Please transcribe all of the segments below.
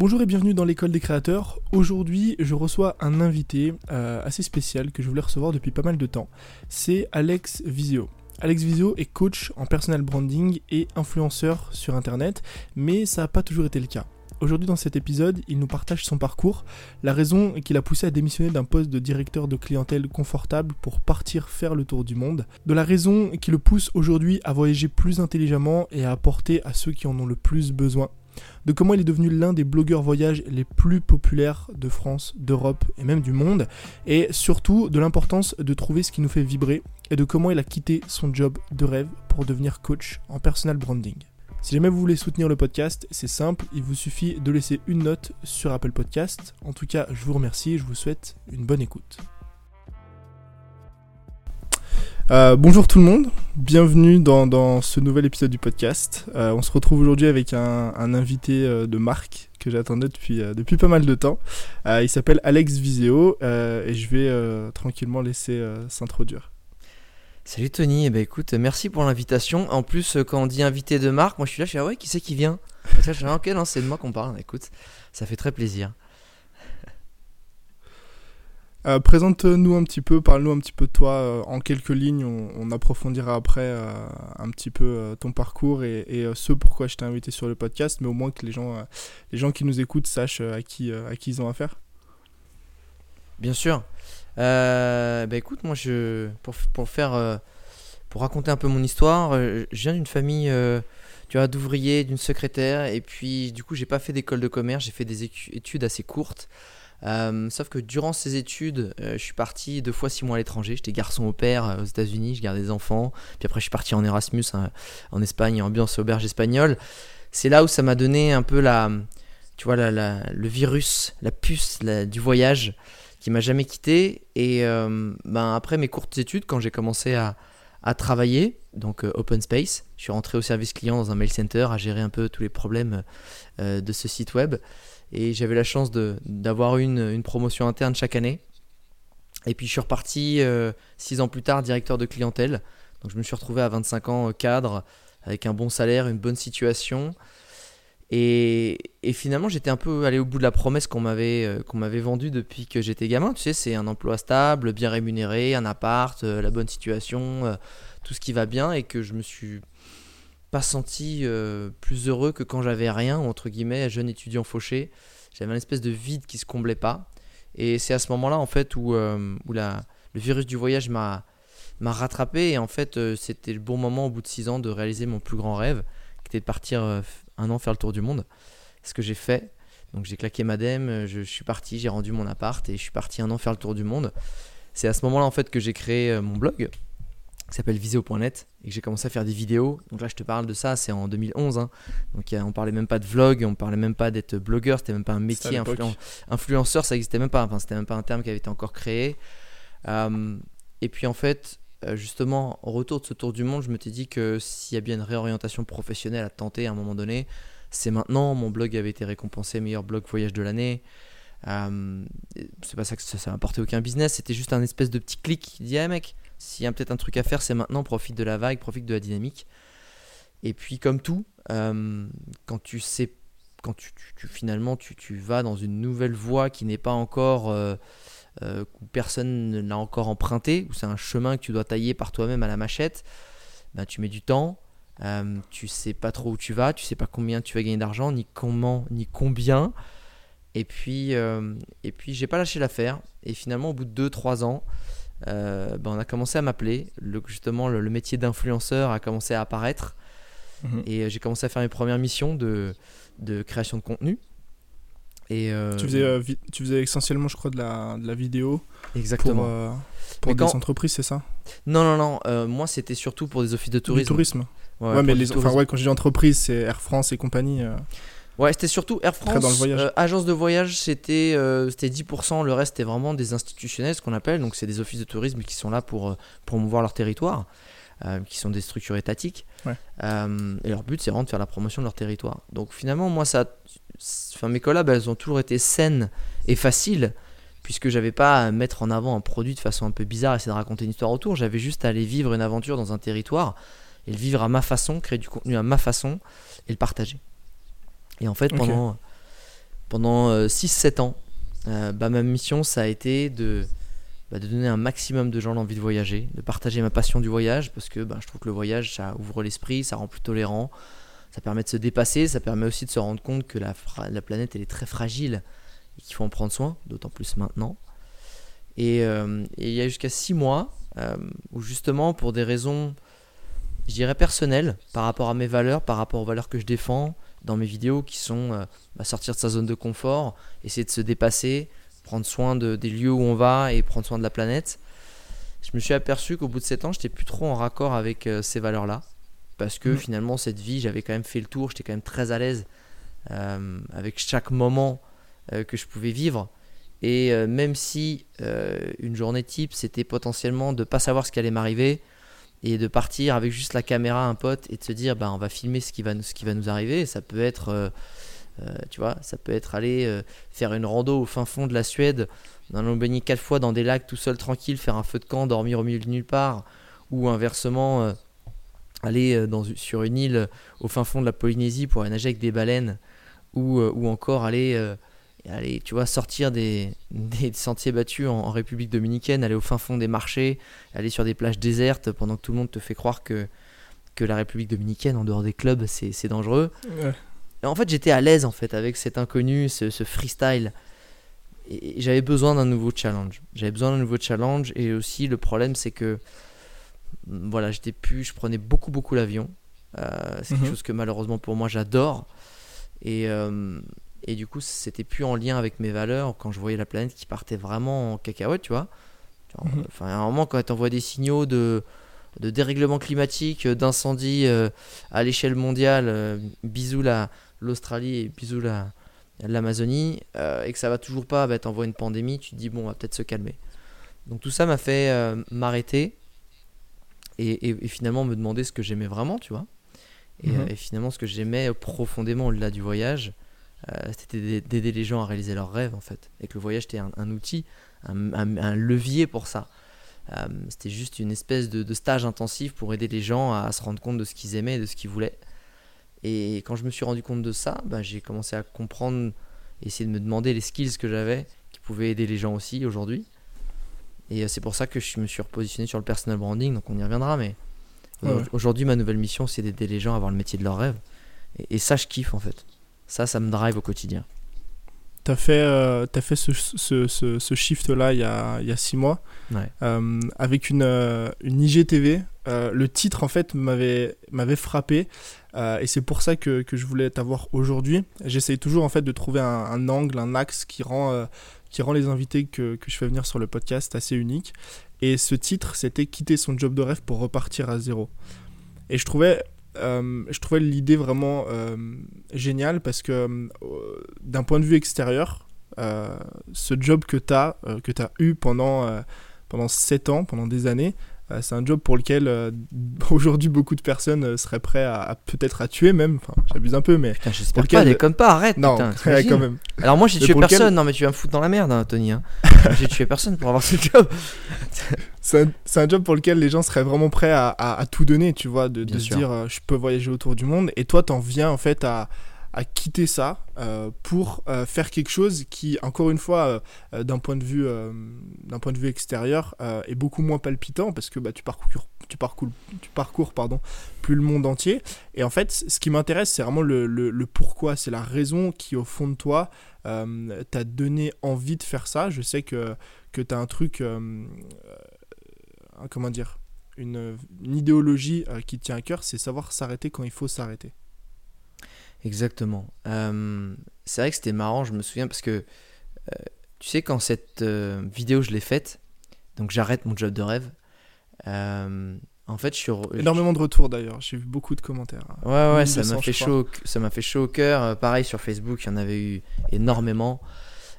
Bonjour et bienvenue dans l'école des créateurs. Aujourd'hui, je reçois un invité euh, assez spécial que je voulais recevoir depuis pas mal de temps. C'est Alex Visio. Alex Visio est coach en personal branding et influenceur sur internet, mais ça n'a pas toujours été le cas. Aujourd'hui dans cet épisode, il nous partage son parcours, la raison qui l'a poussé à démissionner d'un poste de directeur de clientèle confortable pour partir faire le tour du monde, de la raison qui le pousse aujourd'hui à voyager plus intelligemment et à apporter à ceux qui en ont le plus besoin, de comment il est devenu l'un des blogueurs voyage les plus populaires de France, d'Europe et même du monde, et surtout de l'importance de trouver ce qui nous fait vibrer et de comment il a quitté son job de rêve pour devenir coach en personal branding. Si jamais vous voulez soutenir le podcast, c'est simple, il vous suffit de laisser une note sur Apple Podcast. En tout cas, je vous remercie et je vous souhaite une bonne écoute. Euh, bonjour tout le monde, bienvenue dans, ce nouvel épisode du podcast. Euh, on se retrouve aujourd'hui avec un, invité euh, de marque que j'attendais depuis, depuis pas mal de temps. il s'appelle Alex Viseo et je vais tranquillement laisser s'introduire. Salut Tony, eh ben, écoute, merci pour l'invitation. En plus, quand on dit invité de marque, moi je suis là, je suis là, ouais, qui c'est qui vient? Là, ok, non, c'est de moi qu'on parle. Écoute, ça fait très plaisir. Euh, présente-nous un petit peu, parle-nous un petit peu de toi euh, en quelques lignes. On, approfondira après euh, un petit peu ton parcours et, ce pourquoi je t'ai invité sur le podcast, mais au moins que les gens, les gens qui nous écoutent sachent à qui, ils ont affaire. Bien sûr. bah écoute, moi, je, pour, raconter un peu mon histoire, je viens d'une famille tu d'une secrétaire, et puis du coup, j'ai pas fait d'école de commerce, j'ai fait des études assez courtes. Euh, sauf que durant ces études, euh, je suis parti deux fois six mois à l'étranger. J'étais garçon au père euh, aux États-Unis, je gardais des enfants. Puis après, je suis parti en Erasmus hein, en Espagne, ambiance auberge espagnole. C'est là où ça m'a donné un peu la, tu vois, le virus, la puce du voyage qui m'a jamais quitté. Et ben, après mes courtes études, quand j'ai commencé à, travailler, donc Open Space, je suis rentré au service client dans un mail center à gérer un peu tous les problèmes de ce site web. Et j'avais la chance d'avoir une, une, promotion interne chaque année. Et puis je suis reparti euh, six ans plus tard directeur de clientèle. Donc je me suis retrouvé à 25 ans euh, cadre, avec un bon salaire, une bonne situation. Et, et finalement, j'étais un peu allé au bout de la promesse euh, qu'on m'avait vendue depuis que j'étais gamin. Tu sais, c'est un emploi stable, bien rémunéré, un appart, la bonne situation, tout ce qui va bien. Et que je me suis pas senti euh, plus heureux que quand j'avais rien, entre guillemets, jeune étudiant fauché. J'avais une espèce de vide qui se comblait pas. Et c'est à ce moment-là, en fait, où, euh, où la, le virus du voyage m'a rattrapé. Et en fait, euh, c'était le bon moment, au bout de six ans, de réaliser mon plus grand rêve, qui était de partir un an faire le tour du monde. Ce que j'ai fait. Donc j'ai claqué madame, je, je suis parti, j'ai rendu mon appart et je suis parti un an faire le tour du monde. C'est à ce moment-là, en fait, que j'ai créé mon blog qui s'appelle visio.net et que j'ai commencé à faire des vidéos. Donc là, je te parle de ça, c'est en 2011. Hein. Donc on parlait même pas de vlog, on parlait même pas d'être blogueur, c'était même pas un métier. influenceur, ça existait même pas. Enfin, c'était même pas un terme qui avait été encore créé. Euh, et puis en fait, euh, justement, au retour de ce tour du monde, je me suis dit que s'il y a bien une réorientation professionnelle à tenter à un moment donné, c'est maintenant. Mon blog avait été récompensé meilleur blog voyage de l'année. Euh, c'est pas ça que ça, ça m'a apporté aucun business, c'était juste un espèce de petit clic qui dit, ah mec, s'il y a peut-être un truc à faire, c'est maintenant, profite de la vague, profite de la dynamique. Et puis comme tout, euh, quand tu sais, quand tu, finalement tu, vas dans une nouvelle voie qui n'est pas encore, euh, euh, où personne ne l'a encore emprunté, où c'est un chemin que tu dois tailler par toi-même à la machette, ben, tu mets du temps, tu sais pas trop où tu vas, tu sais pas combien tu vas gagner d'argent, ni comment, ni combien. Et puis, et puis j'ai pas lâché l'affaire. Et finalement, au bout de 2-3 ans, ben, on a commencé à m'appeler. Le, justement, le, métier d'influenceur a commencé à apparaître. Mhm. Et euh, j'ai commencé à faire mes premières missions de, de création de contenu. Et euh, tu, faisais, tu faisais essentiellement, je crois, de la, de la vidéo. Exactement. Pour, des entreprises, c'est ça? Non, non, non. moi, c'était surtout pour des offices de tourisme. Du tourisme. Ouais, mais les, enfin, ouais, quand j'ai dis entreprise, c'est Air France et compagnie. Ouais, c'était surtout Air France. Euh, agence de voyage, c'était euh, c'était 10%. Le reste, c'était vraiment des institutionnels, ce qu'on appelle. Donc, c'est des offices de tourisme qui sont là pour euh, promouvoir leur territoire, qui sont des structures étatiques. et leur but, c'est vraiment de faire la promotion de leur territoire. Donc, finalement, moi, ça, enfin, mes collabs, elles ont toujours été saines et faciles, puisque j'avais pas à mettre en avant un produit de façon un peu bizarre, essayer de raconter une histoire autour. J'avais juste à aller vivre une aventure dans un territoire et le vivre à ma façon, créer du contenu à ma façon et le partager. Et en fait, pendant, pendant 6-7 ans, bah, ma mission, ça a été de, bah, de donner un maximum de gens l'envie de voyager, de partager ma passion du voyage, parce que bah, je trouve que le voyage, ça ouvre l'esprit, ça rend plus tolérant, ça permet de se dépasser, ça permet aussi de se rendre compte que la, la planète, elle est très fragile et qu'il faut en prendre soin, d'autant plus maintenant. Et, euh, il y a jusqu'à 6 mois, euh, où justement, pour des raisons, je dirais personnelles, par rapport à mes valeurs, par rapport aux valeurs que je défends dans mes vidéos, qui sont euh, bah, sortir de sa zone de confort, essayer de se dépasser, prendre soin de, des lieux où on va et prendre soin de la planète. Je me suis aperçu qu'au bout de 7 ans, j'étais plus trop en raccord avec ces valeurs-là. Parce que mmh. finalement, cette vie, j'avais quand même fait le tour, j'étais quand même très à l'aise avec chaque moment que je pouvais vivre. Et euh, même si euh, une journée type, c'était potentiellement de pas savoir ce qui allait m'arriver et de partir avec juste la caméra, un pote, et de se dire, bah, on va filmer ce qui va, nous arriver. Ça peut être, euh, tu vois, ça peut être aller faire une rando au fin fond de la Suède, en allant baigner quatre fois dans des lacs tout seul tranquille, faire un feu de camp, dormir au milieu de nulle part, ou inversement aller dans, sur une île au fin fond de la Polynésie pour aller nager avec des baleines, ou, ou encore aller aller, tu vois, sortir des, sentiers battus en, République dominicaine, aller au fin fond des marchés, aller sur des plages désertes pendant que tout le monde te fait croire que, que la République dominicaine, en dehors des clubs, c'est dangereux. en fait, j'étais à l'aise en fait avec cet inconnu, ce, freestyle. Et, j'avais besoin d'un nouveau challenge. J'avais besoin d'un nouveau challenge. Et aussi, le problème, c'est que voilà, j'étais plus, je prenais beaucoup, beaucoup l'avion. Euh, c'est quelque mhm. chose que malheureusement pour moi, j'adore. Et, euh, et du coup, c'était plus en lien avec mes valeurs quand je voyais la planète qui partait vraiment en cacahuète, tu vois. Mhm. Enfin, à un moment, quand tu envoies des signaux de, de dérèglement climatique, d'incendie euh, à l'échelle mondiale, euh, bisous l'Australie et bisous l'Amazonie, euh, et que ça va toujours pas, bah, t'envoies une pandémie, tu te dis, bon, on va peut-être se calmer. Donc tout ça m'a fait m'arrêter et, et, finalement me demander ce que j'aimais vraiment, tu vois. Et, mhm. et finalement, ce que j'aimais profondément au-delà du voyage, euh, c'était d'aider les gens à réaliser leurs rêves en fait. Et que le voyage était un, outil, un, levier pour ça. Euh, c'était juste une espèce de, stage intensif pour aider les gens à, se rendre compte de ce qu'ils aimaient et de ce qu'ils voulaient. Et quand je me suis rendu compte de ça, bah, j'ai commencé à comprendre, essayer de me demander les skills que j'avais qui pouvaient aider les gens aussi aujourd'hui. Et euh, c'est pour ça que je me suis repositionné sur le personal branding, donc on y reviendra. Mais aujourd'hui, ma nouvelle mission, c'est d'aider les gens à avoir le métier de leur rêve. et ça, je kiffe en fait. Ça, ça me drive au quotidien. Tu as fait, euh, as fait ce, ce, ce, shift-là il y a, il y a six mois euh, avec une, euh, une IGTV. le titre, en fait, m'avait frappé. et c'est pour ça que, que je voulais t'avoir aujourd'hui. J'essaye toujours, en fait, de trouver un, un, angle, un axe qui rend, qui rend les invités que, que je fais venir sur le podcast assez unique. Et ce titre, c'était Quitter son job de rêve pour repartir à zéro. Et je trouvais euh, je trouvais l'idée vraiment euh, géniale parce que euh, d'un point de vue extérieur, ce job que tu as, que as eu pendant, pendant 7 ans, pendant des années, c'est un job pour lequel aujourd'hui beaucoup de personnes seraient prêts à, peut-être à tuer même. Enfin, j'abuse un peu, mais. Putain, j'espère lequel... pas, déconne pas, arrête. Non, putain, quand même. Alors moi j'ai tué personne, non mais tu vas me foutre dans la merde, hein, Tony. Hein. j'ai tué personne pour avoir ce job. c'est un, job pour lequel les gens seraient vraiment prêts à, tout donner, tu vois, de, se dire euh, je peux voyager autour du monde. Et toi, t'en viens en fait à, quitter ça euh, pour euh, faire quelque chose qui, encore une fois, d'un point de vue, point de vue extérieur, est beaucoup moins palpitant parce que bah, tu parcours, tu parcours, tu parcours pardon, plus le monde entier. Et en fait, ce qui m'intéresse, c'est vraiment le, le pourquoi, c'est la raison qui, au fond de toi, t'a donné envie de faire ça. Je sais que que tu as un truc comment dire, une, idéologie euh, qui tient à cœur, c'est savoir s'arrêter quand il faut s'arrêter. Exactement. Euh, c'est vrai que c'était marrant, je me souviens, parce que euh, tu sais, quand cette vidéo, je l'ai faite, donc j'arrête mon job de rêve. en fait, je suis. Énormément de retours d'ailleurs, j'ai vu beaucoup de commentaires. Ouais, ouais, ça m'a fait, chaud, ça m'a fait chaud au cœur. pareil sur Facebook, il y en avait eu énormément.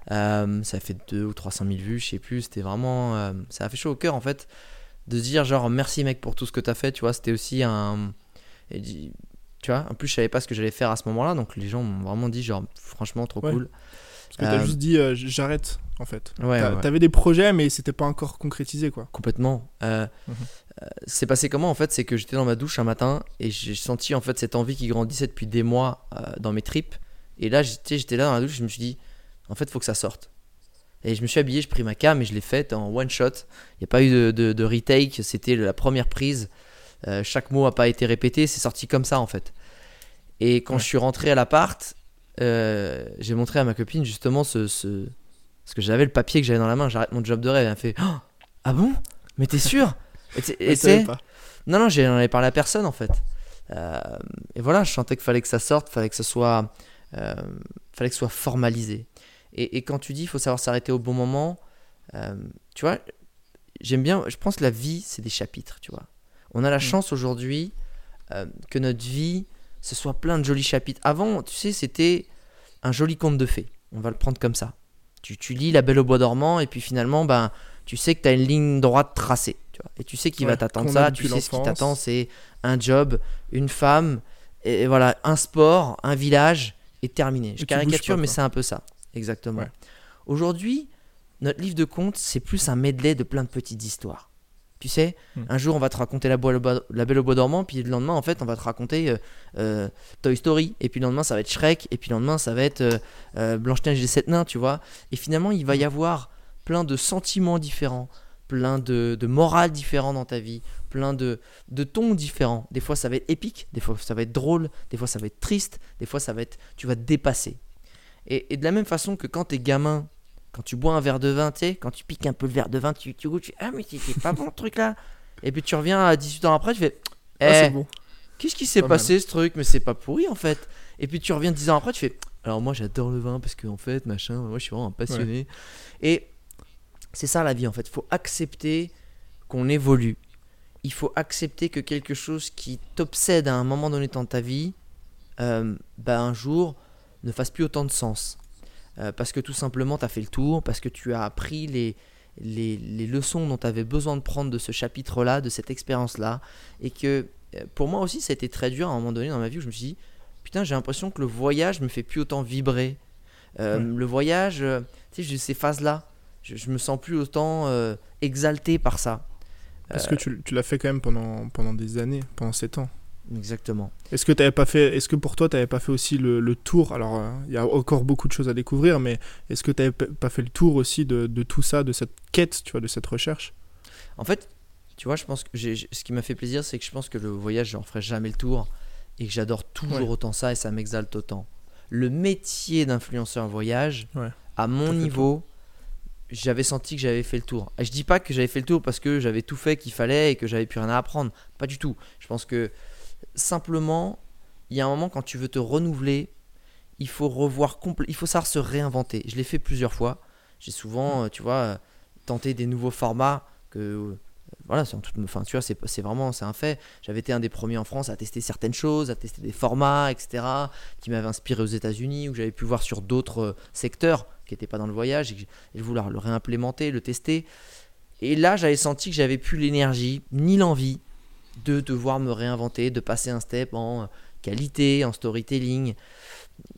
ça fait 2 ou 300 000 vues, je sais plus. C'était vraiment. ça a fait chaud au cœur en fait de dire genre merci mec pour tout ce que tu as fait, tu vois, c'était aussi un... Et, tu vois, en plus je savais pas ce que j'allais faire à ce moment-là, donc les gens m'ont vraiment dit genre franchement trop cool. Parce que t'as euh, juste dit euh, j'arrête en fait. Ouais, T'avais des projets mais c'était pas encore concrétisé quoi. Complètement. Euh, mhm. c'est passé comment en fait? C'est que j'étais dans ma douche un matin et j'ai senti en fait cette envie qui grandissait depuis des mois dans mes tripes. Et là j'étais là dans la douche, je me suis dit En fait, faut que ça sorte. Et je me suis habillé, j'ai pris ma cam et je l'ai faite en one shot. Il n'y a pas eu de, de- de retake, c'était la première prise. Euh, chaque mot n'a pas été répété, c'est sorti comme ça en fait. Et quand Ouais. je suis rentré à l'appart, euh, j'ai montré à ma copine justement ce, ce- Parce que j'avais le papier que j'avais dans la main, j'arrête mon job de rêve. Elle m'a fait Oh, Ah bon? Mais t'es sûr? Et non, non, j'en avais parlé à personne en fait. Euh, et voilà, je sentais qu'il fallait que ça sorte, fallait que ça soit, fallait que ce soit formalisé. Et, et quand tu dis, il faut savoir s'arrêter au bon moment, tu vois, j'aime bien, je pense que la vie, c'est des chapitres, tu vois. On a la Mm. chance aujourd'hui euh, que notre vie, ce soit plein de jolis chapitres. Avant, tu sais, c'était un joli conte de fées. On va le prendre comme ça. Tu, tu lis La Belle au Bois dormant et puis finalement, ben, tu sais que tu as une ligne droite tracée. Tu vois, et tu sais qu'il va t'attendre ça, tu sais ce qui t'attend, c'est un job, une femme, et voilà, un sport, un village, et terminé. Je Et caricature, pas, mais c'est un peu ça. Exactement. Ouais. Aujourd'hui, notre livre de contes, c'est plus un medley de plein de petites histoires. Tu sais, Hmm. un jour on va te raconter la, Bois- le Bois- la Belle au Bois dormant, puis le lendemain en fait on va te raconter euh, euh, Toy Story, et puis le lendemain ça va être Shrek, et puis le lendemain ça va être euh, euh, Blanche-Neige et les Sept Nains, tu vois. Et finalement il va y avoir plein de sentiments différents, plein de, de morales différentes dans ta vie, plein de, de tons différents. Des fois ça va être épique, des fois ça va être drôle, des fois ça va être triste, des fois ça va être, tu vas te dépasser. Et, et de la même façon que quand t'es gamin, quand tu bois un verre de vin, tu sais, quand tu piques un peu le verre de vin, tu, tu goûtes, tu fais, ah mais c'était pas bon ce truc là. Et puis tu reviens à 18 ans après, tu fais, eh, Ah, c'est bon. qu'est-ce qui s'est Pas mal. passé ce truc? Mais c'est pas pourri en fait. Et puis tu reviens 10 ans après, tu fais, alors moi j'adore le vin parce que en fait, machin, moi je suis vraiment un passionné. Et c'est ça la vie en fait, il faut accepter qu'on évolue. Il faut accepter que quelque chose qui t'obsède à un moment donné dans ta vie, euh, bah, un jour ne fasse plus autant de sens. Euh, parce que tout simplement tu as fait le tour, parce que tu as appris les, les, les leçons dont tu avais besoin de prendre de ce chapitre-là, de cette expérience-là. Et que euh, pour moi aussi ça a été très dur à un moment donné dans ma vie où je me suis dit, putain j'ai l'impression que le voyage me fait plus autant vibrer. Euh. Le voyage, tu sais, j'ai ces phases-là. Je, je me sens plus autant euh, exalté par ça. Parce que tu, tu l'as fait quand même pendant, pendant des années, pendant 7 ans? Exactement. Est-ce que t'avais pas fait, est-ce que pour toi t'avais pas fait aussi le, le tour? Alors euh, il y a encore beaucoup de choses à découvrir, mais est-ce que t'avais p- pas fait le tour aussi de, de tout ça, de cette quête, tu vois, de cette recherche? En fait, tu vois, je pense que ce qui m'a fait plaisir, c'est que je pense que le voyage, j'en ferai jamais le tour et que j'adore toujours Ouais. autant ça et ça m'exalte autant. Le métier d'influenceur voyage, Ouais. à mon niveau, j'avais senti que j'avais fait le tour. Et je dis pas que j'avais fait le tour parce que j'avais tout fait qu'il fallait et que j'avais plus rien à apprendre. Pas du tout. Je pense que simplement, il y a un moment quand tu veux te renouveler, il faut revoir il faut savoir se réinventer. Je l'ai fait plusieurs fois. J'ai souvent, euh, tu vois, euh, tenté des nouveaux formats que euh, voilà, c'est toute- enfin, tu vois, c'est vraiment c'est un fait. J'avais été un des premiers en France à tester certaines choses, à tester des formats, etc., qui m'avaient inspiré aux États-Unis, où j'avais pu voir sur d'autres secteurs qui n'étaient pas dans le voyage et que et je voulais le réimplémenter, le tester. Et là, j'avais senti que j'avais plus l'énergie ni l'envie de devoir me réinventer, de passer un step en qualité, en storytelling.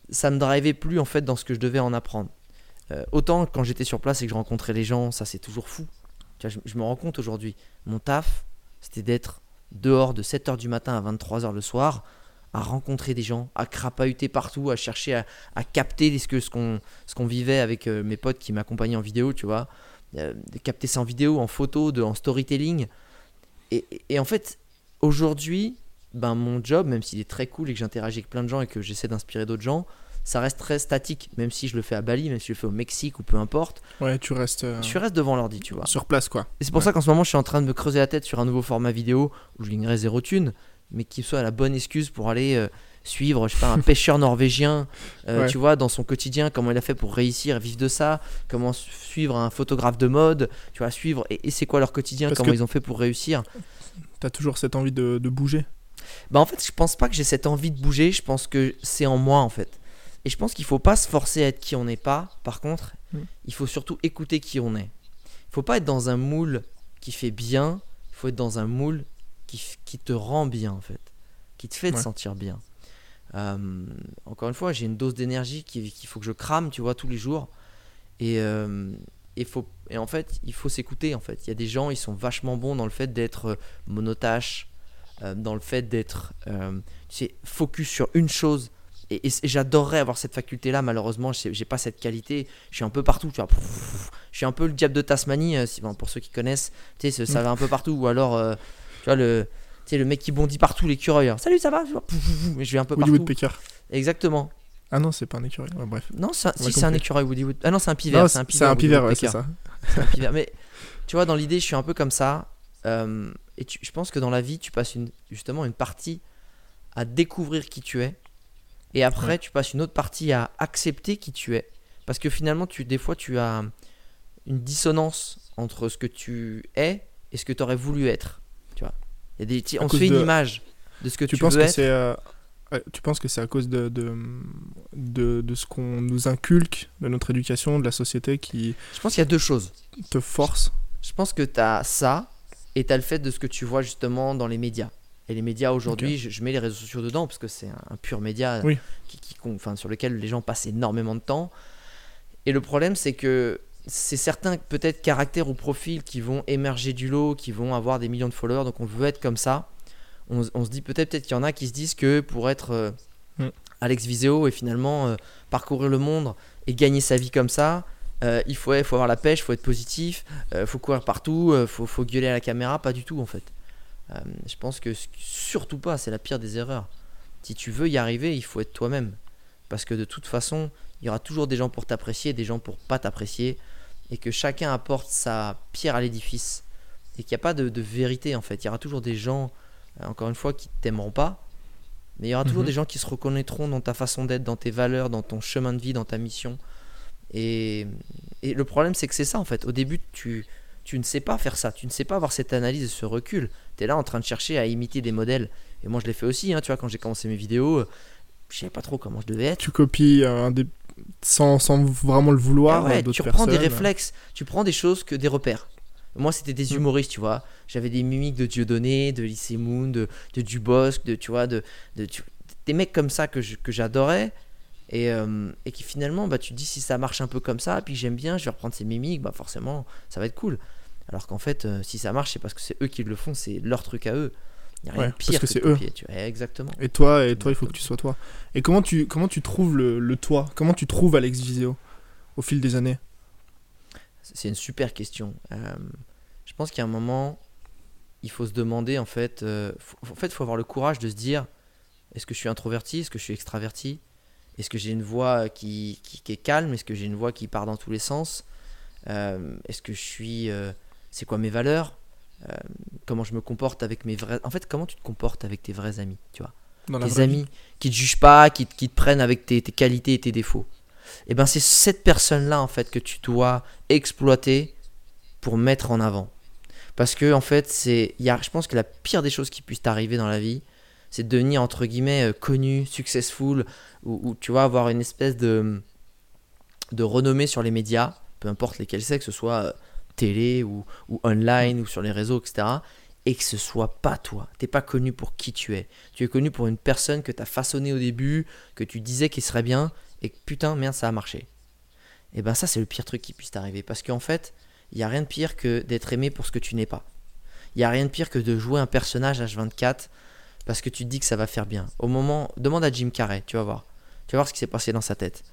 Ça me drivait plus en fait dans ce que je devais en apprendre. Euh, autant quand j'étais sur place et que je rencontrais les gens, ça c'est toujours fou. Je, me rends compte aujourd'hui, mon taf, c'était d'être dehors de 7h du matin à 23h le soir, à rencontrer des gens, à crapahuter partout, à chercher à, capter ce qu'on ce qu'on vivait avec euh, mes potes qui m'accompagnaient en vidéo, tu vois, Euh, de capter ça en vidéo, en photo, de, en storytelling. Et- et en fait, aujourd'hui, ben mon job, même s'il est très cool et que j'interagis avec plein de gens et que j'essaie d'inspirer d'autres gens, ça reste très statique, même si je le fais à Bali, même si je le fais au Mexique ou peu importe. Ouais, tu restes euh, Je reste devant l'ordi, tu vois. sur place, quoi. Et c'est pour Ouais. ça qu'en ce moment, je suis en train de me creuser la tête sur un nouveau format vidéo où je gagnerai zéro thune, mais qui soit la bonne excuse pour aller euh, suivre, je sais pas, un pêcheur norvégien, euh, Ouais. tu vois, dans son quotidien, comment il a fait pour réussir et vivre de ça, comment su- suivre un photographe de mode, tu vois, suivre, et, et c'est quoi leur quotidien, Parce comment que- ils ont fait pour réussir. T'as toujours cette envie de, de bouger? Bah en fait, je pense pas que j'ai cette envie de bouger, je pense que c'est en moi en fait. Et je pense qu'il faut pas se forcer à être qui on n'est pas. Par contre, Mm. il faut surtout écouter qui on est. Il faut pas être dans un moule qui fait bien, il faut être dans un moule qui, qui te rend bien en fait, qui te fait te Ouais. sentir bien. Euh, encore une fois, j'ai une dose d'énergie qui- qu'il faut que je crame, tu vois, tous les jours. Et, euh, et, faut, et en fait, il faut s'écouter en fait. Il y a des gens, ils sont vachement bons dans le fait d'être euh, monotache, euh, dans le fait d'être euh, tu sais, focus sur une chose et, et j'adorerais avoir cette faculté-là. Malheureusement, j'ai pas cette qualité. Je suis un peu partout, tu vois. Je suis un peu le diable de Tasmanie, euh, si- bon, pour ceux qui connaissent. Tu sais, ça- ça va un peu partout. Ou alors, tu vois, le, tu sais, le mec qui bondit partout, l'écureuil. hein. Salut, ça va? Je vais un peu partout. Woodpecker. Exactement. Ah non, c'est pas un écureuil. Ouais, bref. Non, si c'est un écureuil Woody Wood. Ah non, c'est un pivert. C'est un Woody pivert, ouais, c'est ça. C'est un pivert. Mais tu vois, dans l'idée, je suis un peu comme ça. Euh, et tu- je pense que dans la vie, tu passes une, justement une partie à découvrir qui tu es. Et après, Ouais. tu passes une autre partie à accepter qui tu es. Parce que finalement, tu, des fois, tu as une dissonance entre ce que tu es et ce que tu aurais voulu être. Tu vois Il y a des, petits- À on se fait une image de ce que Tu tu, penses veux que être. c'est. euh, Tu penses que c'est à cause de, de, de, de ce qu'on nous inculque, de notre éducation, de la société qui Je pense qu'il y a deux choses. te force Je pense que tu as ça et tu as le fait de ce que tu vois justement dans les médias. Et les médias aujourd'hui, je, je mets les réseaux sociaux dedans parce que c'est un, un pur média Oui. qui, qui enfin, sur lequel les gens passent énormément de temps. Et le problème, c'est que c'est certains peut-être caractères ou profils qui vont émerger du lot, qui vont avoir des millions de followers, donc on veut être comme ça. On, on se dit peut-être peut-être qu'il y en a qui se disent que pour être euh, Mm. Alex Viseo et finalement euh, parcourir le monde et gagner sa vie comme ça, euh, il faut, faut avoir la pêche, il faut être positif, il faut courir partout, il faut, faut gueuler à la caméra, pas du tout en fait. Je pense que surtout pas, c'est la pire des erreurs. Si tu veux y arriver, il faut être toi-même. Parce que de toute façon, il y aura toujours des gens pour t'apprécier, des gens pour pas t'apprécier, et que chacun apporte sa pierre à l'édifice. Et qu'il n'y a pas de, de vérité en fait. Il y aura toujours des gens, encore une fois, qui t'aimeront pas, mais il y aura toujours Mhm. des gens qui se reconnaîtront dans ta façon d'être, dans tes valeurs, dans ton chemin de vie, dans ta mission. Et, et le problème, c'est que c'est ça en fait. Au début, tu, tu ne sais pas faire ça, tu ne sais pas avoir cette analyse et ce recul. Tu es là en train de chercher à imiter des modèles. Et moi, je l'ai fait aussi, hein, tu vois, quand j'ai commencé mes vidéos, euh, je savais pas trop comment je devais être. Tu copies euh, un des... sans, sans vraiment le vouloir Ah ouais, euh, tu reprends des réflexes, tu prends des choses que des repères. Moi, c'était des Mm. humoristes, tu vois. J'avais des mimiques de Dieudonné, de Lycée Moon, de, de Dubosc, de, tu vois, de, de, des mecs comme ça que que j'adorais. Et, euh, et qui finalement, bah, tu te dis si ça marche un peu comme ça, puis que j'aime bien, je vais reprendre ces mimiques, bah forcément, ça va être cool. Alors qu'en fait, euh, si ça marche, c'est parce que c'est eux qui le font, c'est leur truc à eux. Il n'y a rien Ouais, de pire parce que de c'est eux. tu vois. Exactement. Et toi, et toi, il faut que tu sois toi. Et comment tu, comment tu trouves le, le toi? Comment tu trouves Alex Viseo au fil des années? C'est une super question. Euh, je pense a un moment, il faut se demander en fait, euh, faut- en fait, il faut avoir le courage de se dire, est-ce que je suis introverti, est-ce que je suis extraverti, est-ce que j'ai une voix qui, qui- qui est calme, est-ce que j'ai une voix qui part dans tous les sens, Euh, est-ce que je suis, euh, c'est quoi mes valeurs, comment je me comporte avec mes vrais, en fait, comment tu te comportes avec tes vrais amis, tu vois? Tes vraie vie. amis qui te jugent pas, qui, te- qui te prennent avec tes, tes qualités et tes défauts. Et ben c'est cette personne-là en fait que tu dois exploiter pour mettre en avant. Parce que en fait, c'est, y a, je pense que la pire des choses qui puissent t'arriver dans la vie, c'est de devenir entre guillemets euh, connu, successful, ou, tu vois avoir une espèce de de renommée sur les médias, peu importe lesquels c'est, que ce soit euh, télé ou, ou online ou sur les réseaux, etc. Et que ce soit pas toi. T'es pas connu pour qui tu es. Tu es connu pour une personne que tu as façonné au début, que tu disais qu'il serait bien, et que putain, merde, ça a marché. Et ben ça, c'est le pire truc qui puisse t'arriver. Parce qu'en fait, il n'y a rien de pire que d'être aimé pour ce que tu n'es pas. Il n'y a rien de pire que de jouer un personnage H24 parce que tu te dis que ça va faire bien. Au moment, demande à Jim Carrey, tu vas voir. Tu vas voir ce qui s'est passé dans sa tête.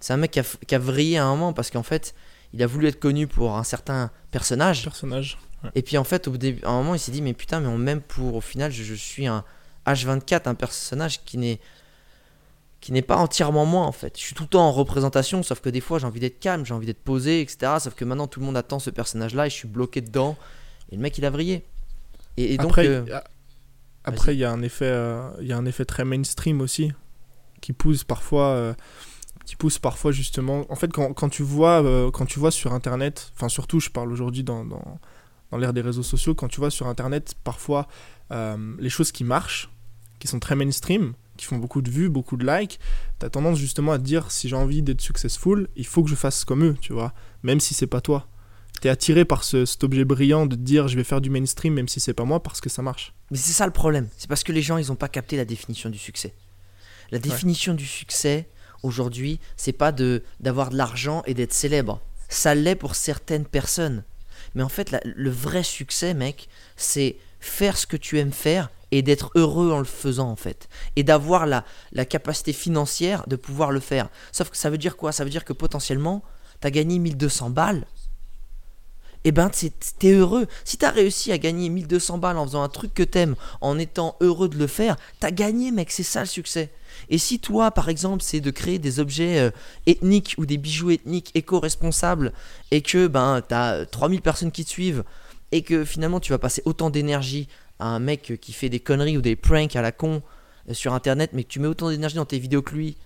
C'est un mec qui a, qui a vrillé à un moment parce qu'en fait, il a voulu être connu pour un certain personnage. personnage. Ouais. Et puis en fait, au début, à un moment, il s'est dit, mais putain, mais on m'aime pour, au final, je, je suis un H24, un personnage qui n'est qui n'est pas entièrement moi en fait. Je suis tout le temps en représentation, sauf que des fois j'ai envie d'être calme, j'ai envie d'être posé, etc. Sauf que maintenant tout le monde attend ce personnage-là et je suis bloqué dedans. Et le mec il a vrillé. Et, et donc, Après, euh, il y a- après, il y a un effet, euh, il y a un effet très mainstream aussi, qui pousse parfois, euh, qui pousse parfois justement. En fait, quand, quand tu vois, quand tu vois sur Internet, enfin surtout, je parle aujourd'hui dans, dans, dans l'ère des réseaux sociaux, quand tu vois sur Internet parfois les choses qui marchent, qui sont très mainstream, qui font beaucoup de vues, beaucoup de likes, t'as tendance justement à te dire si j'ai envie d'être successful, il faut que je fasse comme eux, tu vois, même si c'est pas toi. T'es attiré par ce, cet objet brillant de te dire je vais faire du mainstream même si c'est pas moi parce que ça marche. Mais c'est ça le problème. C'est parce que les gens, ils n'ont pas capté la définition du succès. La définition du succès, aujourd'hui, c'est pas de d'avoir de l'argent et d'être célèbre. Ça l'est pour certaines personnes. Mais en fait, la- le vrai succès, mec, c'est faire ce que tu aimes faire et d'être heureux en le faisant en fait. Et d'avoir la, la capacité financière de pouvoir le faire. Sauf que ça veut dire quoi? Ça veut dire que potentiellement, tu as gagné 1200 balles. Et eh ben, t'es heureux. Si tu as réussi à gagner 1200 balles en faisant un truc que t'aimes, en étant heureux de le faire, t'as gagné, mec. C'est ça le succès. Et si toi, par exemple, c'est de créer des objets euh, ethniques ou des bijoux ethniques éco-responsables et que ben, tu as 3000 personnes qui te suivent et que finalement tu vas passer autant d'énergie à un mec qui fait des conneries ou des pranks à la con euh, sur internet, mais que tu mets autant d'énergie dans tes vidéos que lui,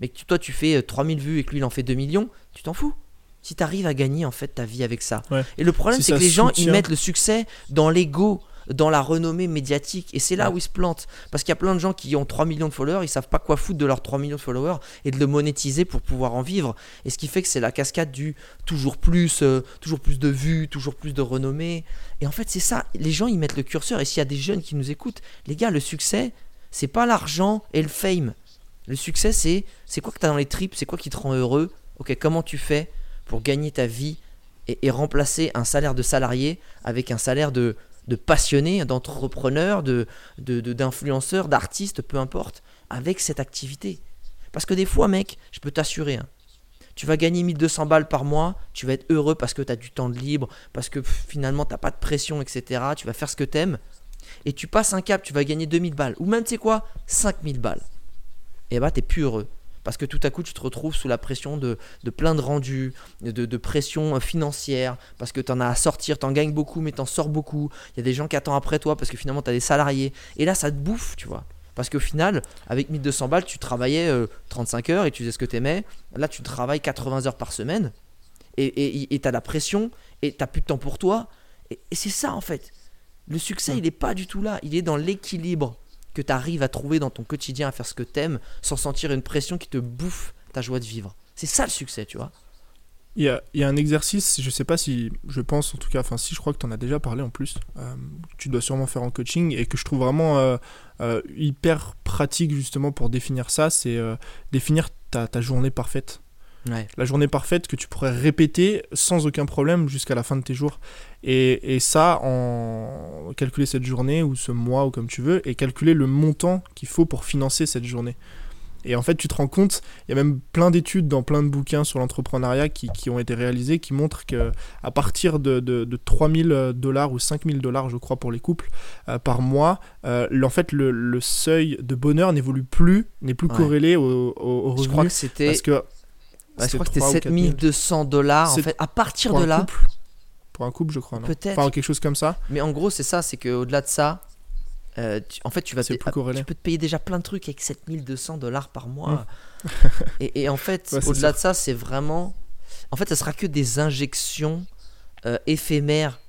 mais que toi tu fais 3000 euh, vues et que lui il en fait 2 millions, tu t'en fous. Si tu arrives à gagner en fait ta vie avec ça. Et le problème c'est que les gens ils mettent le succès dans l'ego dans la renommée médiatique. Et c'est là où ils se plantent. Parce qu'il y a plein de gens qui ont 3 millions de followers, ils savent pas quoi foutre de leurs 3 millions de followers et de le monétiser pour pouvoir en vivre. Et ce qui fait que c'est la cascade du toujours plus, euh, toujours plus de vues, toujours plus de renommée. Et en fait, c'est ça. Les gens, ils mettent le curseur. Et s'il y a des jeunes qui nous écoutent, les gars, le succès, c'est pas l'argent et le fame. Le succès, c'est c'est quoi que tu as dans les tripes, c'est quoi qui te rend heureux? Ok, comment tu fais pour gagner ta vie et, et remplacer un salaire de salarié avec un salaire de, de passionnés, d'entrepreneurs, de, d'influenceurs, d'artistes, peu importe, avec cette activité. Parce que des fois, mec, je peux t'assurer, hein, tu vas gagner 1200 balles par mois, tu vas être heureux parce que tu as du temps de libre, parce que finalement tu n'as pas de pression, etc. Tu vas faire ce que tu aimes. Et tu passes un cap, tu vas gagner 2000 balles. Ou même, tu sais quoi 5000 balles. Et bah, tu plus heureux parce que tout à coup tu te retrouves sous la pression de, plein de rendus, de, pression financière, parce que tu en as à sortir, tu en gagnes beaucoup mais tu en sors beaucoup, il y a des gens qui attendent après toi parce que finalement tu as des salariés, et là ça te bouffe, tu vois. Parce qu'au final, avec 1200 balles, tu travaillais 35 euh, heures et tu faisais ce que tu aimais. Là, tu travailles 80 heures par semaine et tu as la pression et tu plus de temps pour toi. Et, c'est ça en fait. Le succès, il n'est pas du tout là. Il est dans l'équilibre que tu arrives à trouver dans ton quotidien à faire ce que tu aimes sans sentir une pression qui te bouffe ta joie de vivre. C'est ça le succès, tu vois. Il y, a, un exercice, je sais pas si, je pense en tout cas, enfin si je crois que tu en as déjà parlé en plus, euh, tu dois sûrement faire en coaching et que je trouve vraiment euh, euh, hyper pratique justement pour définir ça, c'est définir ta, journée parfaite. La journée parfaite que tu pourrais répéter sans aucun problème jusqu'à la fin de tes jours. Et, et, ça, en calculer cette journée ou ce mois ou comme tu veux, et calculer le montant qu'il faut pour financer cette journée. Et en fait, tu te rends compte, il y a même plein d'études dans plein de bouquins sur l'entrepreneuriat qui, qui, ont été réalisés qui montrent que à partir de, de, de 3000 dollars ou 5000 dollars, je crois, pour les couples euh, par mois, euh, en fait, le, le, seuil de bonheur n'évolue plus, n'est plus corrélé au, au, au, Je crois que c'était. Parce que je crois que c'était 7200 dollars. En fait, à partir de là. Pour un couple, je crois. Peut-être. Enfin, quelque chose comme ça. Mais en gros, c'est ça c'est qu'au-delà de ça, euh, en fait, tu vas plus tu peux te payer déjà plein de trucs avec 7200 dollars par mois. Mmh. et, en fait, au-delà de ça, c'est vraiment. En fait, ça sera que des injections euh, éphémères,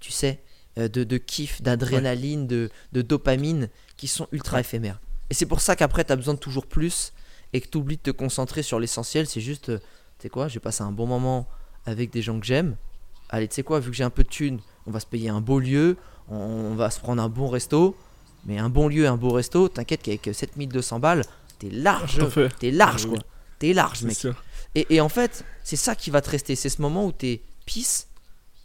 tu sais, euh, de, de kiff, d'adrénaline, de, de, dopamine, qui sont ultra éphémères. Et c'est pour ça qu'après, tu as besoin de toujours plus et que tu oublies de te concentrer sur l'essentiel, c'est juste, euh, tu sais quoi, j'ai passé un bon moment avec des gens que j'aime. Allez, tu sais quoi, vu que j'ai un peu de thunes, on va se payer un beau lieu, on, va se prendre un bon resto. Mais un bon lieu, un beau resto, t'inquiète qu'avec 7200 balles, t'es large. T'es large, quoi. T'es large, mec. Et, et, en fait, c'est ça qui va te rester. C'est ce moment où t'es pisse.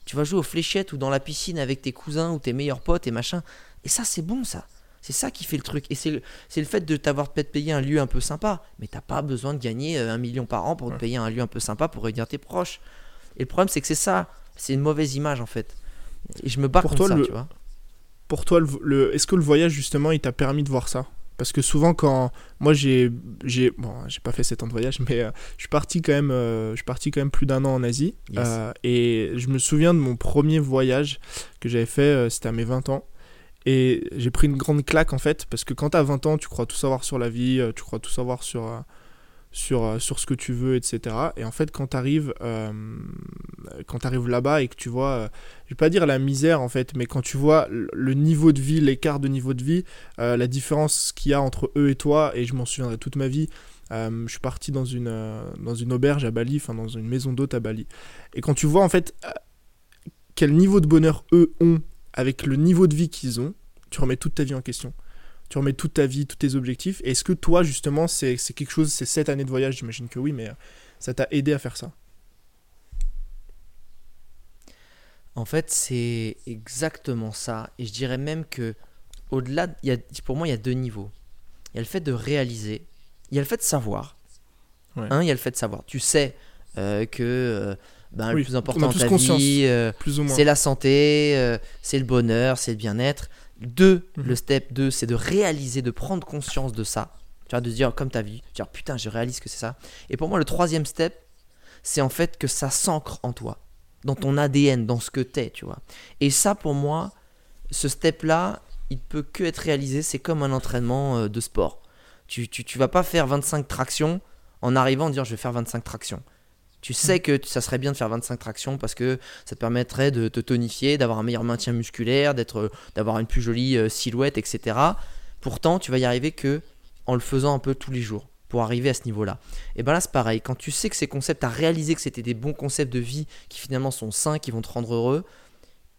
Tu vas jouer aux fléchettes ou dans la piscine avec tes cousins ou tes meilleurs potes et machin. Et ça, c'est bon, ça. C'est ça qui fait le truc. Et c'est le, le, fait de t'avoir peut-être payé un lieu un peu sympa. Mais t'as pas besoin de gagner euh, un million par an pour te payer un lieu un peu sympa pour réunir tes proches. Et le problème, c'est que c'est ça. C'est une mauvaise image en fait. Et je me bats pour contre toi, ça, tu vois. Pour toi, le, est-ce que le voyage, justement, il t'a permis de voir ça? Parce que souvent quand moi j'ai j'ai bon j'ai pas fait 7 ans de voyage mais euh, je suis parti quand même euh, je suis parti quand même plus d'un an en Asie et je me souviens de mon premier voyage que j'avais fait c'était à mes 20 ans et j'ai pris une grande claque en fait, parce que quand t'as 20 ans, tu crois tout savoir sur la vie, euh, tu crois tout savoir sur, euh, sur, euh, sur ce que tu veux, etc. Et en fait, quand t'arrives euh, là-bas et que tu vois, je vais pas dire la misère en fait, mais quand tu vois le niveau de vie, l'écart de niveau de vie, la différence qu'il y a entre eux et toi, et je m'en souviendrai toute ma vie, je suis parti dans une, dans une auberge à Bali, enfin dans une maison d'hôte à Bali. Et quand tu vois en fait quel niveau de bonheur eux ont avec le niveau de vie qu'ils ont, tu remets toute ta vie en question. Tu remets toute ta vie, tous tes objectifs. Est-ce que toi, justement, c'est quelque chose, c'est cette année de voyage, j'imagine que oui, mais euh, ça t'a aidé à faire ça En fait, c'est exactement ça. Et je dirais même que, au-delà, pour moi, il y a deux niveaux. Il y a le fait de réaliser, il y a le fait de savoir. Ouais. Hein, il y a le fait de savoir. Tu sais euh, que euh, ben, Oui, le plus important dans ta vie, euh, c'est la santé, euh, c'est le bonheur, c'est le bien-être. Deux, Mhm. le step 2, c'est de réaliser, de prendre conscience de ça. Tu vois, de se dire, comme ta vie, dire putain, je réalise que c'est ça. Et pour moi, le troisième step, c'est en fait que ça s'ancre en toi, dans ton ADN, dans ce que t'es, tu vois. Et ça, pour moi, ce step-là, il peut que être réalisé, c'est comme un entraînement euh, de sport. Tu, tu, tu vas pas faire 25 tractions en arrivant à dire je vais faire 25 tractions. Tu sais que ça serait bien de faire 25 tractions parce que ça te permettrait de te tonifier, d'avoir un meilleur maintien musculaire, d'être, d'avoir une plus jolie euh, silhouette, etc. Pourtant, tu vas y arriver que en le faisant un peu tous les jours pour arriver à ce niveau-là. Et ben là, c'est pareil. Quand tu sais que ces concepts, tu as réalisé que c'était des bons concepts de vie qui finalement sont sains, qui vont te rendre heureux,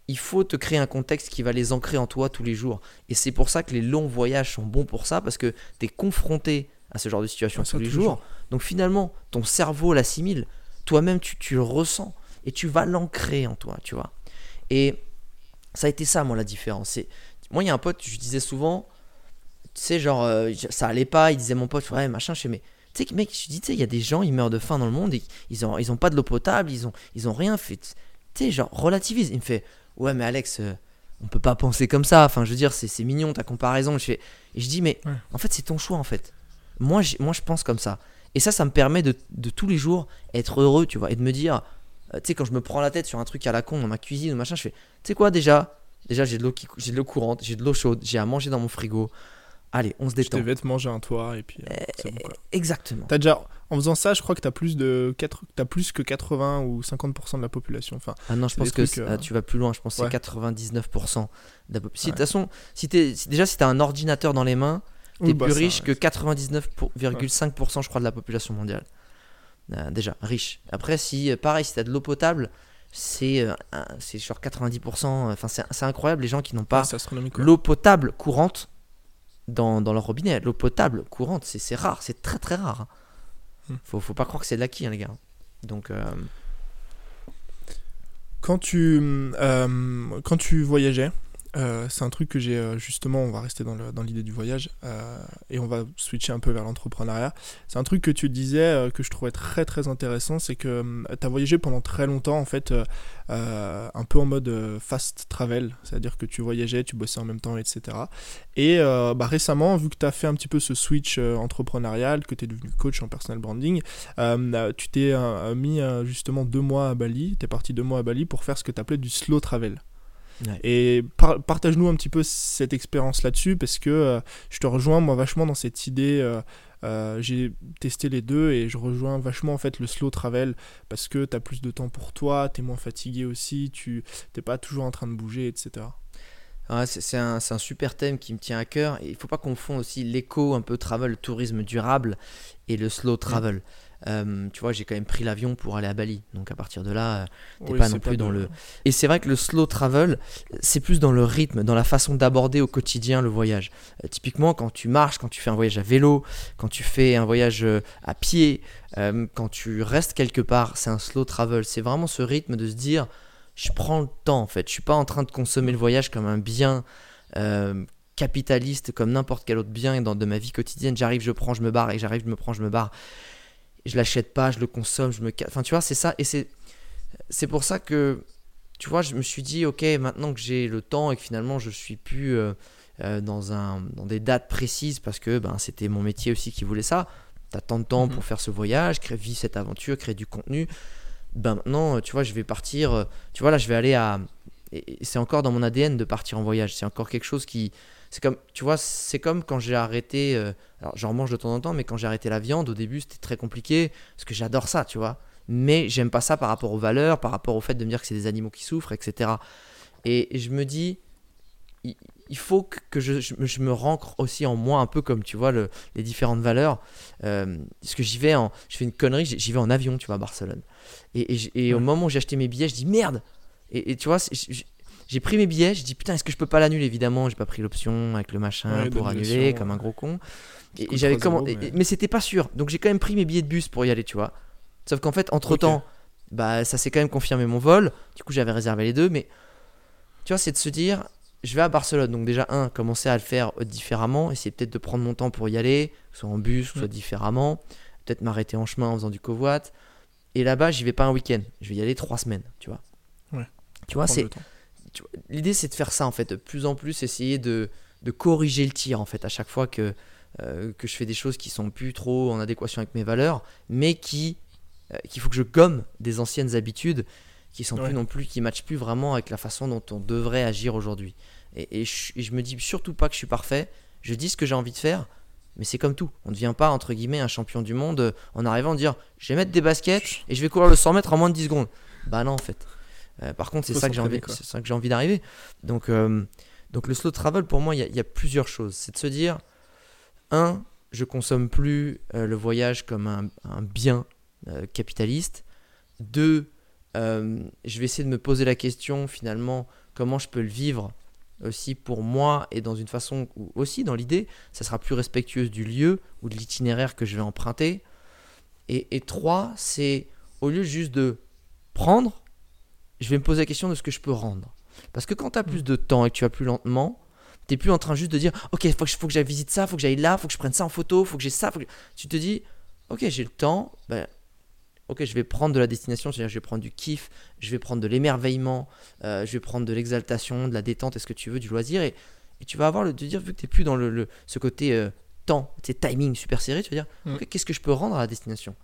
il faut te créer un contexte qui va les ancrer en toi tous les jours. Et c'est pour ça que les longs voyages sont bons pour ça, parce que tu es confronté à ce genre de situation les tous les jours. Donc finalement, ton cerveau l'assimile, toi-même tu, tu le ressens, et tu vas l'ancrer en toi, tu vois. Et ça a été ça, moi, la différence. Moi, il y a un pote, je disais souvent, tu sais, genre, euh, ça allait pas, il disait mon pote, ouais, machin, je fais, mais tu sais, mec, je dis, tu sais, il y a des gens, ils meurent de faim dans le monde, et ils ont, ils ont pas de l'eau potable, ils ont, ils ont rien fait. Tu sais, genre, relativise. Il me fait, ouais, mais Alex, euh, on peut pas penser comme ça. Enfin, je veux dire, c'est mignon ta comparaison. Je fais, et je dis, mais Ouais. en fait, c'est ton choix, en fait. Moi, moi, je pense comme ça. Et ça, ça me permet de, de tous les jours être heureux, tu vois, et de me dire, euh, tu sais, quand je me prends la tête sur un truc à la con dans ma cuisine ou machin, je fais, tu sais quoi, déjà, déjà, j'ai de l'eau qui j'ai de l'eau courante, j'ai de l'eau chaude, j'ai à manger dans mon frigo. Allez, on se détend. vêtements, j'ai un toit, et puis euh, c'est bon quoi. Exactement. T'as déjà, en faisant ça, je crois que t'as plus de 4, t'as plus que 80 ou 50% de la population. Enfin, Ah non, je pense que euh, euh, tu vas plus loin. Je pense que c'est 99% de la population. Si, De toute façon, si t'es- si- déjà, si tu as un ordinateur dans les mains, tu es oui, bah, plus ça, riche que ouais. 99,5% je crois de la population mondiale. Euh, déjà, riche. Après, si, euh, pareil, si tu as de l'eau potable, c'est euh, c'est genre 90%. Enfin, c'est c'est incroyable les gens qui n'ont pas Ouais, l'eau potable courante dans, dans leur robinet. L'eau potable courante, c'est rare, c'est très très rare. hein. Hmm. Faut, faut pas croire que c'est de l'acquis, hein, les gars. Donc, euh, Quand tu, euh, quand tu voyageais, euh, c'est un truc que j'ai euh, justement, on va rester dans l'idée du voyage euh, et on va switcher un peu vers l'entrepreneuriat. C'est un truc que tu disais que je trouvais très très intéressant, c'est que tu as voyagé pendant très longtemps en fait, un peu en mode fast travel, c'est-à-dire que tu voyageais, tu bossais en même temps, etc. Et bah, récemment, vu que tu as fait un petit peu ce switch entrepreneurial, que tu es devenu coach en personal branding, tu t'es mis justement deux mois à Bali, tu es parti deux mois à Bali pour faire ce que tu appelais du slow travel. Ouais. Et par- partage-nous un petit peu cette expérience là-dessus, parce que euh, je te rejoins moi vachement dans cette idée. euh, euh, j'ai testé les deux et je rejoins vachement en fait le slow travel parce que tu as plus de temps pour toi, tu es moins fatigué aussi, tu t'es pas toujours en train de bouger, etc. Ouais, c'est un, super thème qui me tient à cœur. Et il faut pas confondre aussi l'éco, un peu travel, le tourisme durable et le slow travel. Euh, tu vois, j'ai quand même pris l'avion pour aller à Bali. Donc à partir de là. euh, T'es pas c'est non plus dans le- Et c'est vrai que le slow travel, c'est plus dans le rythme, dans la façon d'aborder au quotidien le voyage. Euh, typiquement, quand tu marches, quand tu fais un voyage à vélo, quand tu fais un voyage à pied, euh, quand tu restes quelque part, c'est un slow travel. C'est vraiment ce rythme de se dire, je prends le temps en fait. Je suis pas en train de consommer le voyage comme un bien capitaliste, comme n'importe quel autre bien dans, de ma vie quotidienne. J'arrive, je prends, je me barre, et j'arrive, je me prends, je me barre. Je l'achète pas, je le consomme, je me. Enfin, tu vois, c'est ça. Et c'est c'est pour ça que, tu vois, je me suis dit, ok, maintenant que j'ai le temps et que finalement je suis plus euh, euh, dans, un, dans des dates précises parce que ben, c'était mon métier aussi qui voulait ça. T'as tant de temps Mhm. pour faire ce voyage, créer, vivre cette aventure, créer du contenu. Ben maintenant, euh, tu vois, je vais partir. Tu vois, là, je vais aller à. C'est encore dans mon ADN de partir en voyage. C'est encore quelque chose qui. C'est comme, tu vois, c'est comme quand j'ai arrêté. euh, alors, j'en mange de temps en temps, mais quand j'ai arrêté la viande, au début, c'était très compliqué parce que j'adore ça, tu vois mais j'aime pas ça par rapport aux valeurs, par rapport au fait de me dire que c'est des animaux qui souffrent, etc. Et je me dis, il il faut que- je, je me- je me rancre aussi en moi, un peu comme tu vois le- les différentes valeurs. Euh, parce que j'y vais en, je fais une connerie, j'y vais en avion, tu vois, à Barcelone. Et, et au moment où j'ai acheté mes billets, je dis merde. Et, et tu vois, j'ai pris mes billets, je dis putain, est-ce que je peux pas l'annuler? Évidemment, j'ai pas pris l'option avec le machin Ouais, pour annuler comme un gros con. Qui Et, coûte et j'avais 3 euros, commandé, mais- mais, c'était pas sûr. Donc j'ai quand même pris mes billets de bus pour y aller, tu vois. Sauf qu'en fait, entre temps, bah ça s'est quand même confirmé mon vol. Du coup, j'avais réservé les deux, mais tu vois, c'est de se dire, je vais à Barcelone. Donc déjà, un, commencer à le faire différemment, essayer peut-être de prendre mon temps pour y aller, que ce soit en bus, que ce soit différemment, peut-être m'arrêter en chemin en faisant du covoit. Et là-bas, j'y vais pas un week-end, je vais y aller trois semaines, tu vois. Ouais. Tu vois, c'est l'idée c'est de faire ça en fait, de plus en plus essayer de, de corriger le tir en fait à chaque fois que, euh, que je fais des choses qui sont plus trop en adéquation avec mes valeurs, mais qui euh, qu'il faut que je gomme des anciennes habitudes qui sont Ouais. plus non plus qui matchent plus vraiment avec la façon dont on devrait agir aujourd'hui. Et, et je, et je me dis surtout pas que je suis parfait, je dis ce que j'ai envie de faire. Mais c'est comme tout. On ne devient pas, entre guillemets, un champion du monde euh, en arrivant à dire je vais mettre des baskets et je vais courir le 100 mètres en moins de 10 secondes. Bah non, en fait. Euh, par contre, c'est ça que j'ai envie, c'est ça que j'ai envie d'arriver. Donc, euh, donc le slow travel, pour moi, il y a- il y, a plusieurs choses. C'est de se dire, un, je consomme plus euh, le voyage comme un, un bien capitaliste. Deux, je vais essayer de me poser la question, finalement, comment je peux le vivre aussi pour moi et dans une façon où aussi dans l'idée, ça sera plus respectueuse du lieu ou de l'itinéraire que je vais emprunter. Et, et trois, c'est au lieu juste de prendre, je vais me poser la question de ce que je peux rendre. Parce que quand tu as plus de temps et que tu vas plus lentement, tu plus en train juste de dire Ok, faut que, faut que j'aille visiter ça, faut que j'aille là, faut que je prenne ça en photo, faut que j'ai ça. faut que- Tu te dis Ok, j'ai le temps, ben, ok, je vais prendre de la destination, c'est-à-dire je vais prendre du kiff, je vais prendre de l'émerveillement, euh, je vais prendre de l'exaltation, de la détente, est-ce que tu veux, du loisir. Et, et tu vas avoir le de dire, vu que tu n'es plus dans le, le- ce côté euh, temps, tu sais, timing super serré, tu vas dire Mm. Ok, qu'est-ce que je peux rendre à la destination?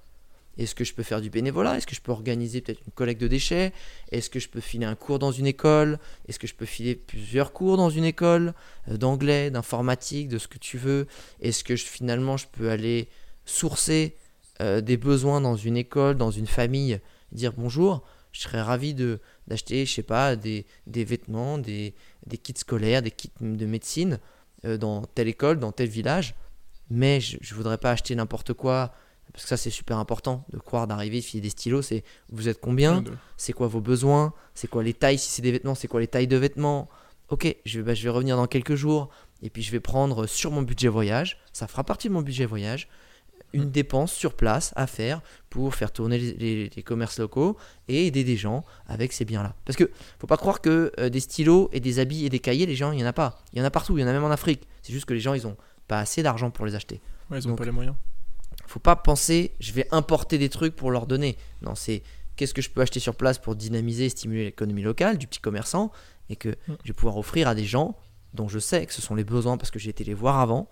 Est-ce que je peux faire du bénévolat? Est-ce que je peux organiser peut-être une collecte de déchets? Est-ce que je peux filer un cours dans une école? Est-ce que je peux filer plusieurs cours dans une école euh, d'anglais, d'informatique, de ce que tu veux? Est-ce que finalement je peux aller sourcer euh, des besoins dans une école, dans une famille, dire bonjour? Je serais ravi de d'acheter, je sais pas, des, des vêtements, des, des kits scolaires, des kits de médecine euh, dans telle école, dans tel village. Mais je ne voudrais pas acheter n'importe quoi parce que ça c'est super important de croire d'arriver de filer des stylos c'est vous êtes combien? C'est quoi vos besoins? C'est quoi les tailles? Si c'est des vêtements c'est quoi les tailles de vêtements? Ok je vais, bah, je vais revenir dans quelques jours et puis je vais prendre sur mon budget voyage. Ça fera partie de mon budget voyage. Une dépense sur place à faire pour faire tourner les, les- les commerces locaux et aider des gens avec ces biens là parce que faut pas croire que euh, des stylos et des habits et des cahiers les gens il y en a pas. Il y en a partout. Il y en a même en Afrique. C'est juste que les gens ils ont pas assez d'argent pour les acheter. Ouais, ils ont Donc, pas les moyens. Faut pas penser je vais importer des trucs pour leur donner. Non, c'est qu'est-ce que je peux acheter sur place pour dynamiser et stimuler l'économie locale du petit commerçant et que Mm. je vais pouvoir offrir à des gens dont je sais que ce sont les besoins parce que j'ai été les voir avant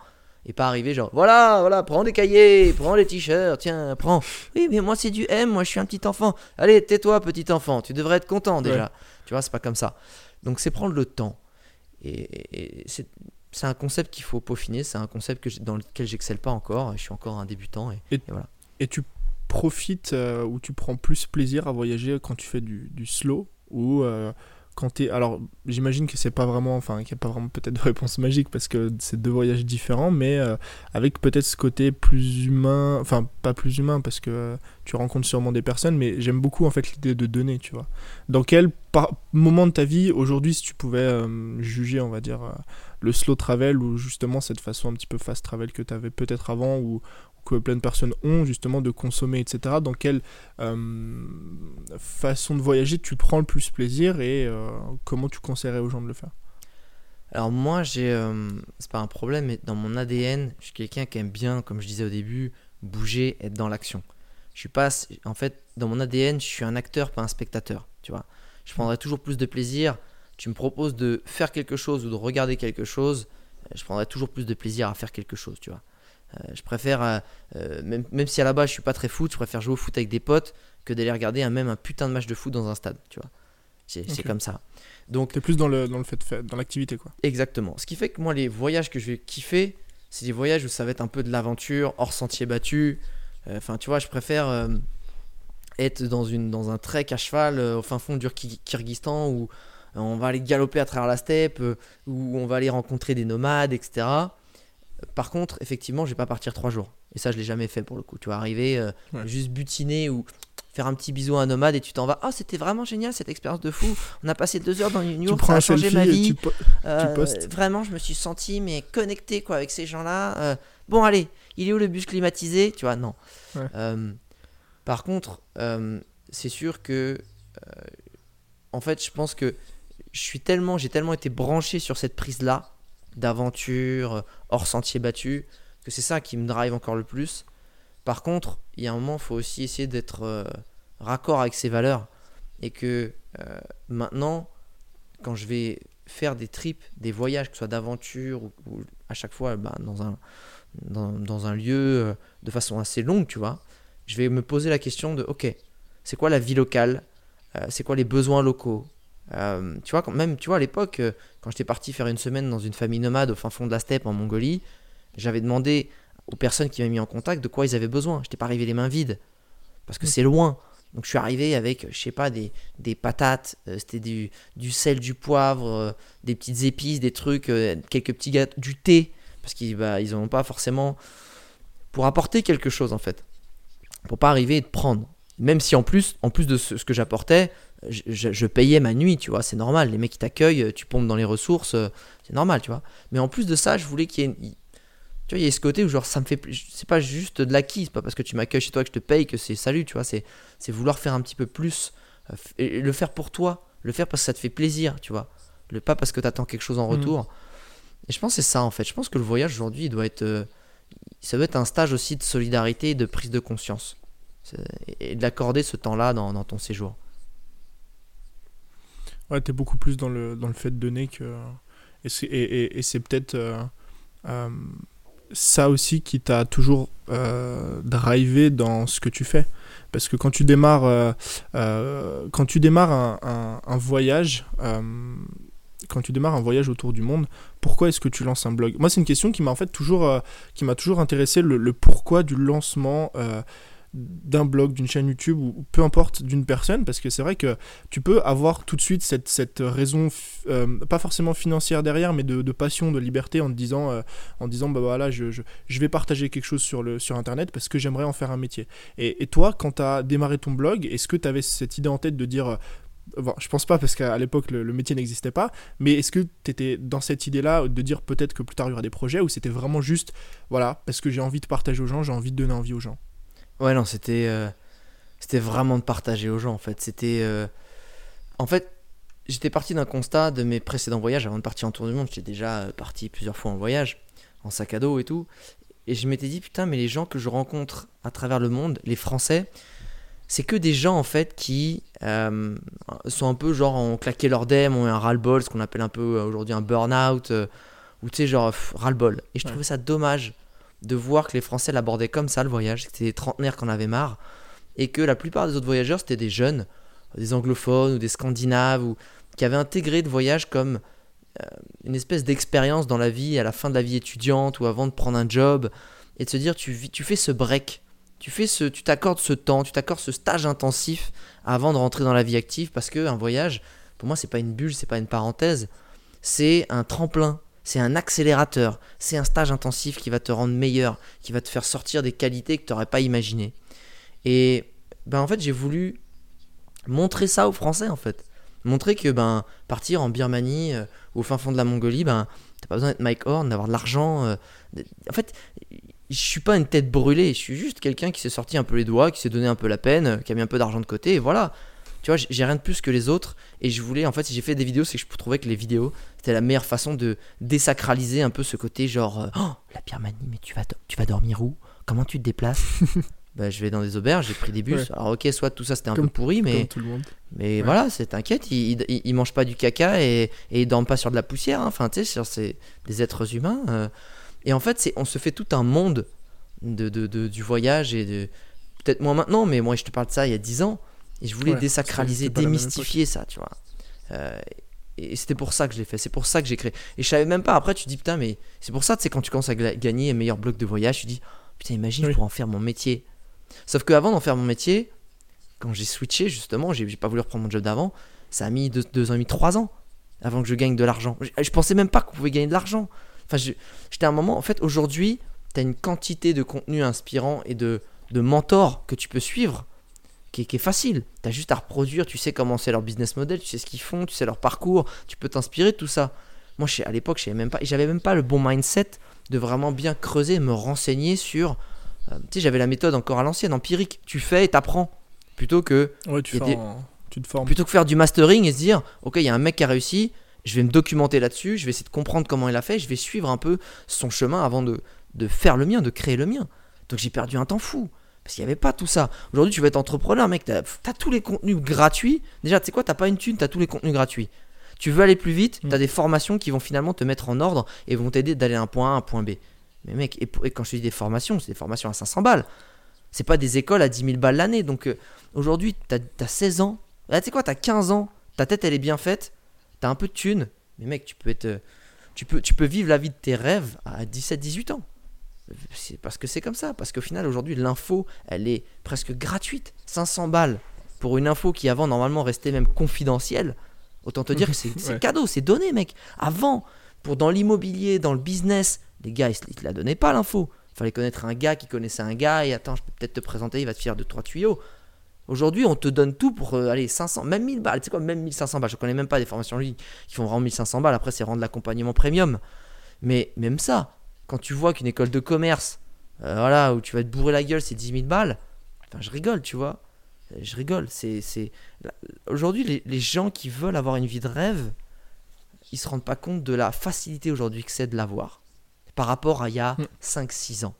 et pas arriver genre voilà, voilà, prends des cahiers, prends des t-shirts, tiens, prends. Oui, mais moi c'est du M, moi je suis un petit enfant. Allez, tais-toi petit enfant, tu devrais être content déjà. Tu vois, c'est pas comme ça. Donc c'est prendre le temps. Et, et- et c'est un concept qu'il faut peaufiner, c'est un concept que dans lequel j'excelle pas encore, je suis encore un débutant et Et tu profites euh, ou tu prends plus plaisir à voyager quand tu fais du, du slow ou euh, quand es. Alors, j'imagine que c'est pas vraiment. Enfin, qu'il n'y a pas vraiment peut-être de réponse magique parce que c'est deux voyages différents, mais euh, avec peut-être ce côté plus humain. Enfin, pas plus humain parce que euh, tu rencontres sûrement des personnes, mais j'aime beaucoup en fait l'idée de donner, tu vois. Dans quel moment de ta vie, aujourd'hui, si tu pouvais euh, juger, on va dire, le slow travel ou justement cette façon un petit peu fast travel que tu avais peut-être avant ou que plein de personnes ont justement de consommer, etc. Dans quelle euh, façon de voyager tu prends le plus plaisir et euh, comment tu conseillerais aux gens de le faire? Alors moi, euh, c'est pas un problème, mais dans mon ADN, je suis quelqu'un qui aime bien, comme je disais au début, bouger, être dans l'action. Je suis pas, en fait, dans mon ADN, je suis un acteur, pas un spectateur. Tu vois, je prendrais toujours plus de plaisir. Tu me proposes de faire quelque chose ou de regarder quelque chose, je prendrais toujours plus de plaisir à faire quelque chose. Tu vois, je préfère, euh, euh, même, même si à la base je suis pas très foot, je préfère jouer au foot avec des potes que d'aller regarder un, même un putain de match de foot dans un stade. Tu vois, c'est comme ça. Donc T'es plus dans le, dans le fait de dans l'activité quoi. Exactement. Ce qui fait que moi, les voyages que je vais kiffer, c'est des voyages où ça va être un peu de l'aventure, hors sentier battu. Euh, Enfin, tu vois, je préfère euh, être dans, une, dans un trek à cheval euh, au fin fond du Kyrgyzstan où euh, on va aller galoper à travers la steppe, euh, où on va aller rencontrer des nomades, etc. Par contre, effectivement, je vais pas partir trois jours. Et ça, je l'ai jamais fait pour le coup. Tu vas arriver, euh, Ouais. juste butiner ou faire un petit bisou à un nomade et tu t'en vas. Ah, c'était vraiment génial cette expérience de fou. On a passé deux heures dans yourte, prends ça a changé ma vie. tu po- Euh. Vraiment, je me suis senti mais connecté quoi avec ces gens-là. Euh, bon, allez, il est où le bus climatisé? Tu vois, non. Ouais. Par contre, c'est sûr que, en fait, je pense que je suis tellement, j'ai tellement été branché sur cette prise-là d'aventure, hors sentier battu, que c'est ça qui me drive encore le plus. Par contre, il y a un moment, il faut aussi essayer d'être euh, raccord avec ses valeurs. Et que euh, maintenant, quand je vais faire des trips, des voyages, que ce soit d'aventure ou, à chaque fois bah, dans, un, dans, un lieu euh, de façon assez longue, tu vois, je vais me poser la question de, ok, c'est quoi la vie locale? C'est quoi les besoins locaux? Tu vois, quand même, tu vois, à l'époque, quand j'étais parti faire une semaine dans une famille nomade au fin fond de la steppe en Mongolie, j'avais demandé aux personnes qui m'avaient mis en contact de quoi ils avaient besoin. Je n'étais pas arrivé les mains vides. Parce que mm. c'est loin. Donc je suis arrivé avec, je sais pas, des, des patates, euh, c'était du, du, sel, du poivre, euh, des petites épices, des trucs, euh, quelques petits gâteaux, du thé. Parce qu'ils bah, ils n'ont pas forcément. Pour apporter quelque chose en fait. Pour pas arriver et te prendre. Même si en plus, en plus de ce, que j'apportais, je, je, payais ma nuit, tu vois, c'est normal. Les mecs qui t'accueillent, tu pompes dans les ressources, c'est normal, tu vois. Mais en plus de ça, je voulais qu'il y ait tu vois, il y a ce côté où genre ça me fait c'est pas juste de l'acquis, c'est pas parce que tu m'accueilles chez toi que je te paye que c'est salut, tu vois, c'est c'est vouloir faire un petit peu plus euh, et le faire pour toi, le faire parce que ça te fait plaisir, tu vois. Le pas parce que tu attends quelque chose en mm. retour. Et je pense que c'est ça en fait. Je pense que le voyage aujourd'hui, il doit être euh, ça doit être un stage aussi de solidarité et de prise de conscience. Et d'accorder ce temps-là dans, dans, ton séjour. Ouais, t'es beaucoup plus dans le, dans le fait de donner que. Et c'est, peut-être. Euh, ça aussi qui t'a toujours euh, drivé dans ce que tu fais parce que quand tu démarres euh, euh, quand tu démarres un, voyage quand tu démarres un voyage autour du monde pourquoi est-ce que tu lances un blog? Moi c'est une question qui m'a en fait toujours qui m'a toujours intéressé le, pourquoi du lancement d'un blog, d'une chaîne YouTube ou peu importe d'une personne parce que c'est vrai que tu peux avoir tout de suite cette, cette raison euh, pas forcément financière derrière mais de, passion, de liberté en te disant euh, en disant bah voilà je, je, je, vais partager quelque chose sur, le, sur internet parce que j'aimerais en faire un métier. Et, toi quand tu as démarré ton blog, est-ce que tu avais cette idée en tête de dire Bon, je pense pas parce qu'à l'époque le, métier n'existait pas, mais est-ce que tu étais dans cette idée-là de dire peut-être que plus tard il y aura des projets ou c'était vraiment juste voilà parce que j'ai envie de partager aux gens, j'ai envie de donner envie aux gens? Ouais, non, c'était euh, c'était vraiment de partager aux gens en fait. C'était. Euh, en fait, j'étais parti d'un constat de mes précédents voyages avant de partir en tour du monde. J'étais déjà euh, parti plusieurs fois en voyage, en sac à dos et tout. Et je m'étais dit, putain, mais les gens que je rencontre à travers le monde, les Français, c'est que des gens en fait qui sont un peu genre ont claqué leur dème, ont eu un ras-le-bol, ce qu'on appelle un peu aujourd'hui un burn-out, ou tu sais, genre ras-le-bol. Et je trouvais ça dommage de voir que les Français l'abordaient comme ça le voyage, que c'était des trentenaires qu'on avait marre, et que la plupart des autres voyageurs c'était des jeunes, des anglophones ou des scandinaves, ou qui avaient intégré le voyage comme euh, une espèce d'expérience dans la vie, à la fin de la vie étudiante ou avant de prendre un job, et de se dire tu, tu fais ce break, tu fais ce, tu t'accordes ce temps, tu t'accordes ce stage intensif avant de rentrer dans la vie active, parce que un voyage, pour moi c'est pas une bulle, c'est pas une parenthèse, c'est un tremplin c'est un accélérateur, c'est un stage intensif qui va te rendre meilleur, qui va te faire sortir des qualités que tu n'aurais pas imaginées. Et ben en fait, j'ai voulu montrer ça aux Français en fait. Montrer que ben partir en Birmanie euh, au fin fond de la Mongolie, ben t'as pas besoin d'être Mike Horn, d'avoir de l'argent. Euh, en fait, je suis pas une tête brûlée, je suis juste quelqu'un qui s'est sorti un peu les doigts, qui s'est donné un peu la peine, qui a mis un peu d'argent de côté, et voilà tu vois, j'ai rien de plus que les autres. Et je voulais, en fait, si j'ai fait des vidéos, c'est que je trouvais que les vidéos, c'était la meilleure façon de désacraliser un peu ce côté genre, euh, oh, la Birmanie, mais tu vas, tu vas dormir où? Comment tu te déplaces? Bah, Je vais dans des auberges, j'ai pris des bus. Alors, ok, soit tout ça c'était un peu pourri, mais, mais voilà, c'est t'inquiète, ils, ils, mangent pas du caca et, et ils dorment pas sur de la poussière. Hein. Enfin, tu sais, c'est des êtres humains. Euh. Et en fait, on se fait tout un monde de, de, de du voyage et de. Peut-être moins maintenant, mais moi je te parle de ça il y a 10 ans. Et je voulais désacraliser, démystifier ça, tu vois. Euh, et c'était pour ça que je l'ai fait, c'est pour ça que j'ai créé. Et je savais même pas, après tu dis putain, mais c'est pour ça, tu sais, quand tu commences à gagner un meilleur bloc de voyage, tu dis putain, imagine, pour en faire mon métier. Sauf qu'avant d'en faire mon métier, quand j'ai switché, justement, j'ai pas voulu reprendre mon job d'avant, ça a mis deux, deux, ans et demi, trois ans avant que je gagne de l'argent. Je, je, pensais même pas qu'on pouvait gagner de l'argent. Enfin, j'étais à un moment, en fait, aujourd'hui, tu as une quantité de contenu inspirant et de, de mentors que tu peux suivre qui est, facile. Tu as juste à reproduire, tu sais comment c'est leur business model, tu sais ce qu'ils font, tu sais leur parcours, tu peux t'inspirer de tout ça. Moi, à l'époque, je même pas, j'avais même pas le bon mindset de vraiment bien creuser, me renseigner sur. Euh, tu sais, j'avais la méthode encore à l'ancienne, empirique. Tu fais et t'apprends. Plutôt que, Ouais, tu, fais des- en- tu te formes. plutôt que faire du mastering et se dire, ok, il y a un mec qui a réussi, je vais me documenter là-dessus, je vais essayer de comprendre comment il a fait, je vais suivre un peu son chemin avant de, de faire le mien, de créer le mien. Donc j'ai perdu un temps fou. Parce qu'il n'y avait pas tout ça. Aujourd'hui, tu vas être entrepreneur, mec, t'as as tous les contenus gratuits. Déjà, tu sais quoi, t'as pas une thune, t'as tous les contenus gratuits. Tu veux aller plus vite, Mm. t'as des formations qui vont finalement te mettre en ordre et vont t'aider d'aller d'un point A à un point B. Mais mec, et, quand je te dis des formations, c'est des formations à 500 balles. C'est pas des écoles à 10 000 balles l'année. Donc euh, aujourd'hui, t'as as 16 ans. Tu sais quoi, t'as 15 ans. Ta tête, elle est bien faite. T'as un peu de thunes. Mais mec, tu peux être. euh, Tu peux, tu peux vivre la vie de tes rêves à 17-18 ans. C'est parce que c'est comme ça. Parce qu'au final, aujourd'hui, l'info, elle est presque gratuite. 500 balles pour une info qui avant, normalement, restait même confidentielle. Autant te dire que c'est Ouais. cadeau, c'est donné, mec. Avant, pour dans l'immobilier, dans le business, les gars, ils, ils te la donnaient pas, l'info. Il fallait connaître un gars qui connaissait un gars. Et attends, je peux peut-être te présenter, il va te faire deux, trois tuyaux. Aujourd'hui, on te donne tout pour euh, aller 500, même 1000 balles. Tu sais quoi, même 1500 balles. Je connais même pas des formations qui font vraiment 1500 balles. Après, c'est rendre l'accompagnement premium. Mais même ça, quand tu vois qu'une école de commerce, euh, voilà, où tu vas te bourrer la gueule, c'est 10 000 balles, enfin, je rigole, tu vois. Euh, Je rigole. C'est, c'est... Aujourd'hui, les, les gens qui veulent avoir une vie de rêve, ils se rendent pas compte de la facilité aujourd'hui que c'est de l'avoir par rapport à il y a Mm. 5-6 ans.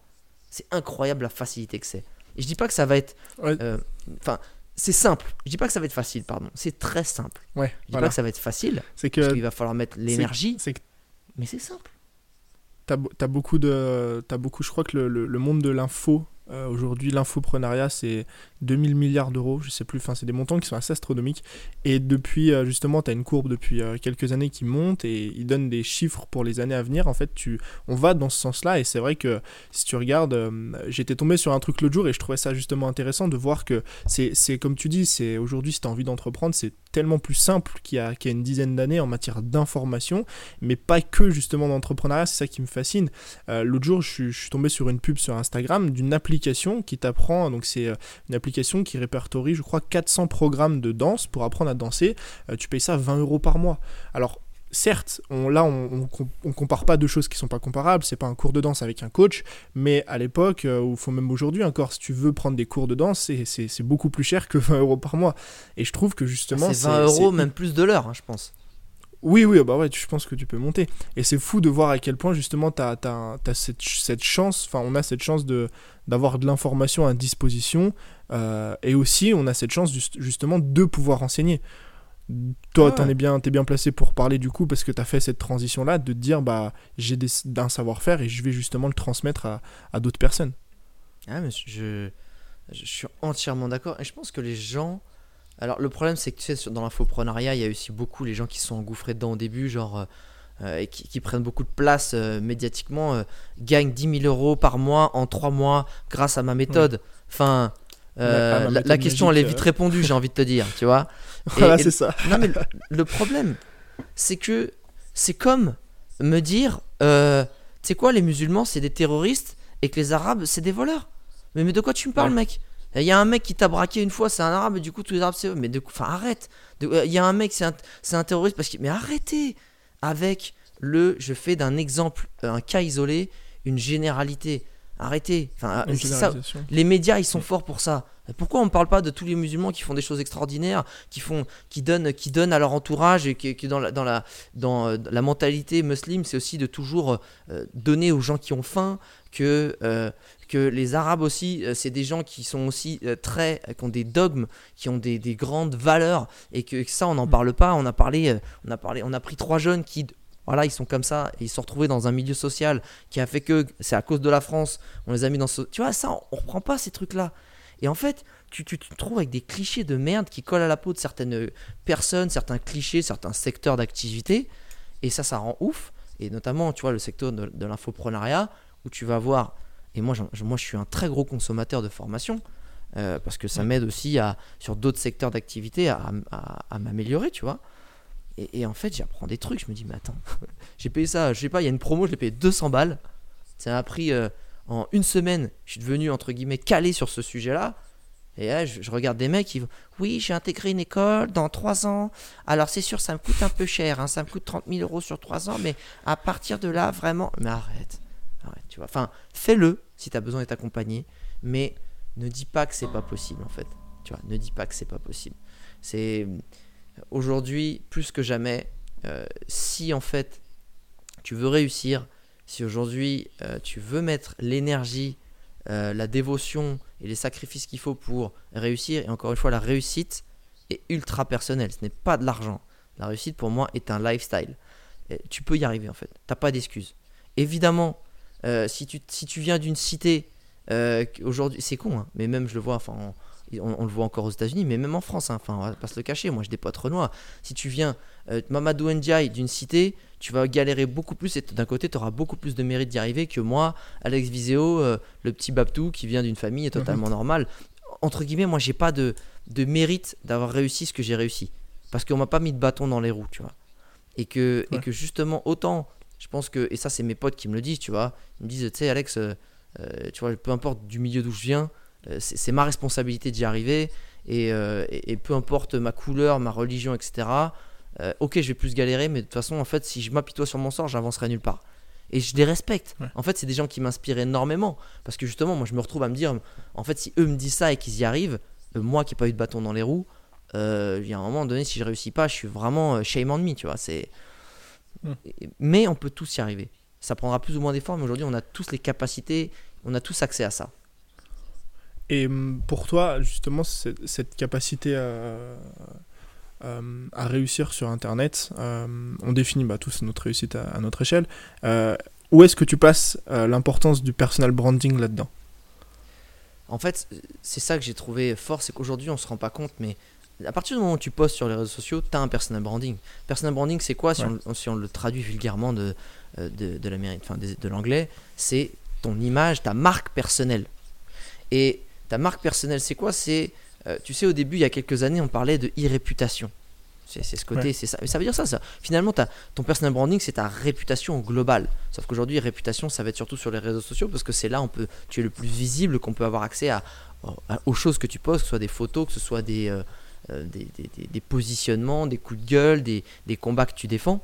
C'est incroyable la facilité que c'est. Et je dis pas que ça va être. Ouais. euh, Enfin, c'est simple. Je dis pas que ça va être facile, pardon. C'est très simple. Ouais, Je dis voilà. pas que ça va être facile, C'est parce que qu'il va falloir mettre l'énergie, c'est que mais c'est simple. T'as be- t'as beaucoup de t'as beaucoup je crois que le- le monde de l'info euh, aujourd'hui l'infoprenariat c'est 2000 milliards d'euros. Je sais plus enfin c'est des montants qui sont assez astronomiques. Et depuis euh, justement tu as une courbe depuis euh, quelques années qui monte et il donne des chiffres pour les années à venir. En fait tu on va dans ce sens-là et c'est vrai que si tu regardes j'étais tombé sur un truc l'autre jour et je trouvais ça justement intéressant de voir que c'est comme tu dis c'est aujourd'hui si tu as envie d'entreprendre c'est tellement plus simple qu'il y a, qu'il y a une dizaine d'années en matière d'information mais pas que justement d'entrepreneuriat, c'est ça qui me fascine. L'autre jour, je suis tombé sur une pub sur Instagram d'une application qui t'apprend, donc c'est euh, une application qui répertorie, je crois, 400 programmes de danse pour apprendre à danser. Euh, tu payes ça 20 euros par mois. Alors, certes, on, là, on, on, com- on compare pas deux choses qui sont pas comparables, c'est pas un cours de danse avec un coach, mais à l'époque, euh, ou faut même aujourd'hui encore, si tu veux prendre des cours de danse, c'est- beaucoup plus cher que 20 euros par mois. Et je trouve que justement, C'est 20 c'est- euros, même plus de l'heure, hein, je pense. Oui, oui, bah ouais, je pense que tu peux monter. Et c'est fou de voir à quel point justement tu as, cette, ch- cette chance, enfin on a cette chance de d'avoir de l'information à disposition euh, et aussi on a cette chance juste- justement de pouvoir enseigner. Toi, Ouais. t'en es bien, t'es bien placé pour parler du coup parce que tu as fait cette transition-là de te dire bah j'ai d'un savoir-faire et je vais justement le transmettre à, à d'autres personnes. Ah, mais je, je suis entièrement d'accord. Et je pense que les gens. Alors, le problème, c'est que tu sais, sur- dans l'infoprenariat, il y a aussi beaucoup les gens qui sont engouffrés dedans au début, genre. euh, euh, et qui, qui prennent beaucoup de place euh, médiatiquement, euh, gagnent 10 000 euros par mois en 3 mois grâce à ma méthode. Enfin, Ouais, ma la, méthode la question, elle est vite répondue, j'ai envie de te dire, tu vois. Voilà, c'est ça. non, mais le, le problème, c'est que c'est comme me dire, tu sais quoi, les musulmans, c'est des terroristes et que les arabes, c'est des voleurs. Mais, mais de quoi tu me parles, Ouais. mec? Il y a un mec qui t'a braqué une fois, c'est un arabe, et du coup, tous les arabes, c'est eux. Mais de Enfin, arrête. De- euh, Il y a un mec, c'est un, c'est un terroriste parce que. Mais arrêtez avec le. Je fais d'un exemple, euh, un cas isolé, une généralité. Arrêtez. Enfin, ça, les médias, ils sont forts pour ça. Pourquoi on ne parle pas de tous les musulmans qui font des choses extraordinaires, qui font, qui donnent, qui donnent à leur entourage et qui, dans euh, la mentalité musulmane, c'est aussi de toujours euh, donner aux gens qui ont faim, que euh, les Arabes aussi, c'est des gens qui sont aussi très, qui ont des dogmes, qui ont des, des grandes valeurs et que, ça on n'en parle pas. On a parlé, on a parlé, on a pris trois jeunes qui voilà, ils sont comme ça, et ils se sont retrouvés dans un milieu social qui a fait que c'est à cause de la France, on les a mis dans ce. Tu vois, ça, on, on reprend pas ces trucs-là. Et en fait, tu, tu, tu te trouves avec des clichés de merde qui collent à la peau de certaines personnes, certains clichés, certains secteurs d'activité, et ça, ça rend ouf. Et notamment, tu vois, le secteur de, de l'infoprenariat, où tu vas voir. Et moi, j'en- moi, je suis un très gros consommateur de formation. euh, parce que ça Ouais. m'aide aussi à, sur d'autres secteurs d'activité à, à- à m'améliorer, tu vois. Et, et en fait, j'apprends des trucs. Je me dis, mais attends, j'ai payé ça, je sais pas, il y a une promo, je l'ai payé 200 balles. Ça m'a pris euh, en une semaine, je suis devenu entre guillemets calé sur ce sujet-là. Et je, regarde des mecs qui vont Oui, j'ai intégré une école dans 3 ans. Alors, c'est sûr, ça me coûte un peu cher. hein, ça me coûte 30 000 euros sur 3 ans. Mais à partir de là, vraiment. Mais arrête. arrête tu vois. Enfin, fais-le si tu as besoin d'être accompagné. Mais ne dis pas que c'est pas possible, en fait. Tu vois, ne dis pas que c'est pas possible. C'est aujourd'hui plus que jamais. euh, si en fait tu veux réussir, si aujourd'hui euh, tu veux mettre l'énergie, euh, la dévotion et les sacrifices qu'il faut pour réussir, et encore une fois, la réussite est ultra personnelle. Ce n'est pas de l'argent. La réussite pour moi est un lifestyle. Tu peux y arriver en fait. T'as pas d'excuses. Évidemment, euh, si, tu, si tu viens d'une cité aujourd'hui, c'est con, hein, mais même je le vois, enfin, on, le voit encore aux États-Unis, mais même en France, hein, enfin, va pas se le cacher. Moi, j'ai des potes renois. Si tu viens Mamadou Ndiaye d'une cité, tu vas galérer beaucoup plus et d'un côté, tu auras beaucoup plus de mérite d'y arriver que moi, Alex Viseo, euh, le petit Babtou qui vient d'une famille totalement normale. Entre guillemets, moi, j'ai pas de, de mérite d'avoir réussi ce que j'ai réussi. Parce qu'on m'a pas mis de bâton dans les roues, tu vois. Et que, et que justement, autant, je pense que, et ça, c'est mes potes qui me le disent, tu vois. Ils me disent, tu sais, Alex, euh, euh, tu vois, peu importe du milieu d'où je viens, c'est c'est ma responsabilité d'y arriver. Et, euh, et- et peu importe ma couleur, ma religion, etc. euh, ok, je vais plus galérer, mais de toute façon, en fait, si je m'apitoie sur mon sort, j'avancerai nulle part. Et je les respecte. Ouais. En fait, c'est des gens qui m'inspirent énormément. Parce que justement, moi, je me retrouve à me dire, en fait, si eux me disent ça et qu'ils y arrivent, euh, moi qui n'ai pas eu de bâton dans les roues, euh, il y a un moment donné, si je réussis pas, je suis vraiment shame on me, tu vois. C'est... Mais on peut tous y arriver. Ça prendra plus ou moins d'efforts, mais aujourd'hui, on a tous les capacités, on a tous accès à ça. Et hum, pour toi, justement, cette capacité à, à- à réussir sur Internet, euh, on définit bah, tous notre réussite à, à notre échelle. Euh, où est-ce que tu passes euh, l'importance du personal branding là-dedans? En fait, c'est ça que j'ai trouvé fort, c'est qu'aujourd'hui, on se rend pas compte, mais à partir du moment où tu postes sur les réseaux sociaux, tu as un personal branding. Personal branding, c'est quoi si, Ouais. on, si on le traduit vulgairement de, euh, de, de l'amérique- enfin, de, de l'anglais C'est ton image, ta marque personnelle. Et ta marque personnelle, c'est quoi? C'est, euh, tu sais, au début, il y a quelques années, on parlait de e-réputation. C'est ce côté, Ouais. c'est ça. Mais ça veut dire ça, ça. Finalement, ton personal branding, c'est ta réputation globale. Sauf qu'aujourd'hui, réputation, ça va être surtout sur les réseaux sociaux parce que c'est là on peut, tu es le plus visible, qu'on peut avoir accès à, à- aux choses que tu postes, que ce soit des photos, que ce soit des, euh, euh, des- des- des positionnements, des coups de gueule, des, des combats que tu défends.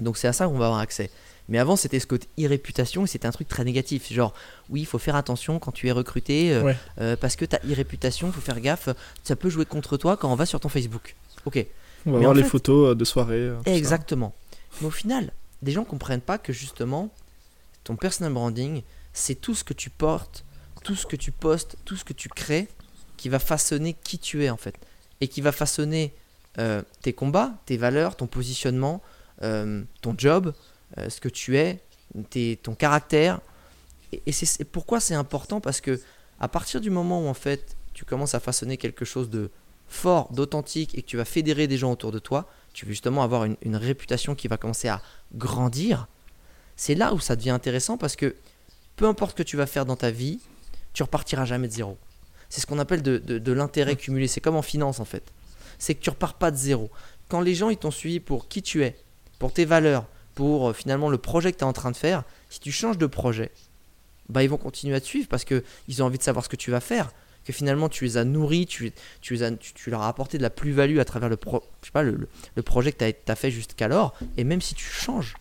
Donc c'est à ça qu'on va avoir accès. Mais avant, c'était ce côté e-réputation et c'était un truc très négatif. Genre, oui, il faut faire attention quand tu es recruté euh, Ouais. euh, parce que ta e-réputation, il faut faire gaffe, ça peut jouer contre toi quand on va sur ton Facebook. Ok, On va voir les fait- photos euh, de soirée. ça. Exactement. Mais au final, des gens comprennent pas que justement, ton personal branding, c'est tout ce que tu portes, tout ce que tu postes, tout ce que tu crées, qui va façonner qui tu es en fait. Et qui va façonner euh, tes combats, tes valeurs, ton positionnement, ton job, euh, ce que tu es, ton caractère. Et, c'est pourquoi c'est important? Parce que à partir du moment où en fait tu commences à façonner quelque chose de fort, d'authentique et que tu vas fédérer des gens autour de toi, tu veux justement avoir une, réputation qui va commencer à grandir, c'est là où ça devient intéressant parce que peu importe ce que tu vas faire dans ta vie, tu repartiras jamais de zéro. C'est ce qu'on appelle de, de- de l'intérêt cumulé. C'est comme en finance en fait. C'est que tu repars pas de zéro. Quand les gens ils t'ont suivi pour qui tu es, pour tes valeurs, pour euh, finalement le projet que tu es en train de faire, si tu changes de projet, bah ils vont continuer à te suivre parce que ils ont envie de savoir ce que tu vas faire, que finalement tu les as nourris, tu, tu, les as- tu, tu leur as apporté de la plus-value à travers le, pro- je sais pas, le, le- projet que tu as, fait jusqu'alors, et même si tu changes,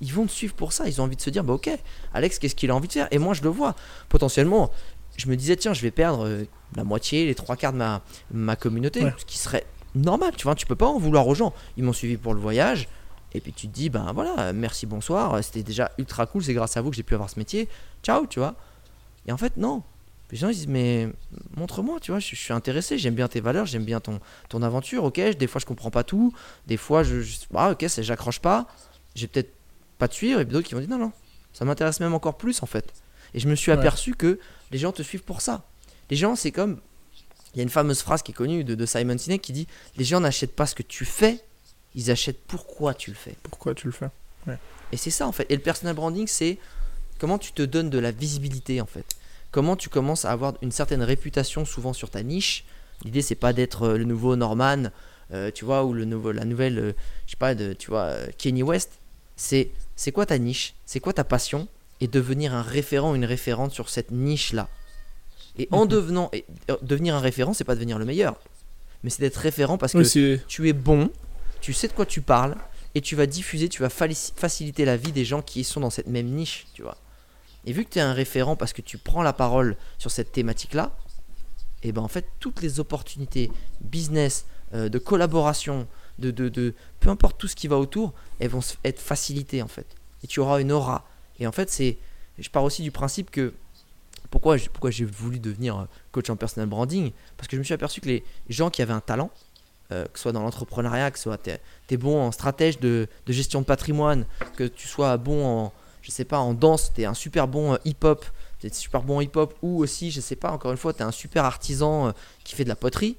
ils vont te suivre pour ça, ils ont envie de se dire, bah ok, Alex, qu'est-ce qu'il a envie de faire? Et moi je le vois, potentiellement, je me disais, tiens, je vais perdre euh, la moitié, les trois quarts de ma, ma communauté, Ouais. ce qui serait normal, tu vois, tu peux pas en vouloir aux gens, ils m'ont suivi pour le voyage, et puis tu te dis, ben voilà, merci, bonsoir, c'était déjà ultra cool, c'est grâce à vous que j'ai pu avoir ce métier, ciao, tu vois. Et en fait, non. Les gens ils disent, mais montre-moi, tu vois, je, je suis intéressé, j'aime bien tes valeurs, j'aime bien ton, ton aventure, ok, je- des fois je comprends pas tout, des fois je, je- ah, ok, j'accroche pas, j'ai peut-être pas te suivre, et puis d'autres qui vont dire, non, non, ça m'intéresse même encore plus en fait. Et je me suis Ouais. aperçu que les gens te suivent pour ça. Les gens, c'est comme, il y a une fameuse phrase qui est connue de, de Simon Sinek qui dit, les gens n'achètent pas ce que tu fais, ils achètent pourquoi tu le fais. Pourquoi tu le fais Et c'est ça en fait. Et le personal branding, c'est comment tu te donnes de la visibilité en fait. Comment tu commences à avoir une certaine réputation souvent sur ta niche. L'idée c'est pas d'être euh, le nouveau Norman, euh, tu vois, ou le nouveau, la nouvelle, euh, je sais pas, de, tu vois, euh, Kanye West. C'est c'est quoi ta niche, c'est quoi ta passion, et devenir un référent, une référente sur cette niche là. Et en Mhm. devenant, et, devenir un référent, c'est pas devenir le meilleur, mais c'est d'être référent parce que Oui, tu es bon, tu sais de quoi tu parles, et tu vas diffuser, tu vas faciliter la vie des gens qui sont dans cette même niche, tu vois. Et vu que tu es un référent parce que tu prends la parole sur cette thématique-là, et ben en fait toutes les opportunités business, euh, de collaboration, de, de, de, peu importe tout ce qui va autour, elles vont être facilitées en fait. Et tu auras une aura. Et en fait, c'est, je pars aussi du principe que pourquoi, pourquoi j'ai voulu devenir coach en personal branding? Parce que je me suis aperçu que les gens qui avaient un talent, euh, que ce soit dans l'entrepreneuriat, que soit tu es, bon en stratège de, gestion de patrimoine, que tu sois bon en, je sais pas, en danse, tu es un super bon euh, hip-hop, tu super bon hip-hop, ou aussi, je sais pas, encore une fois, tu es un super artisan qui fait de la poterie,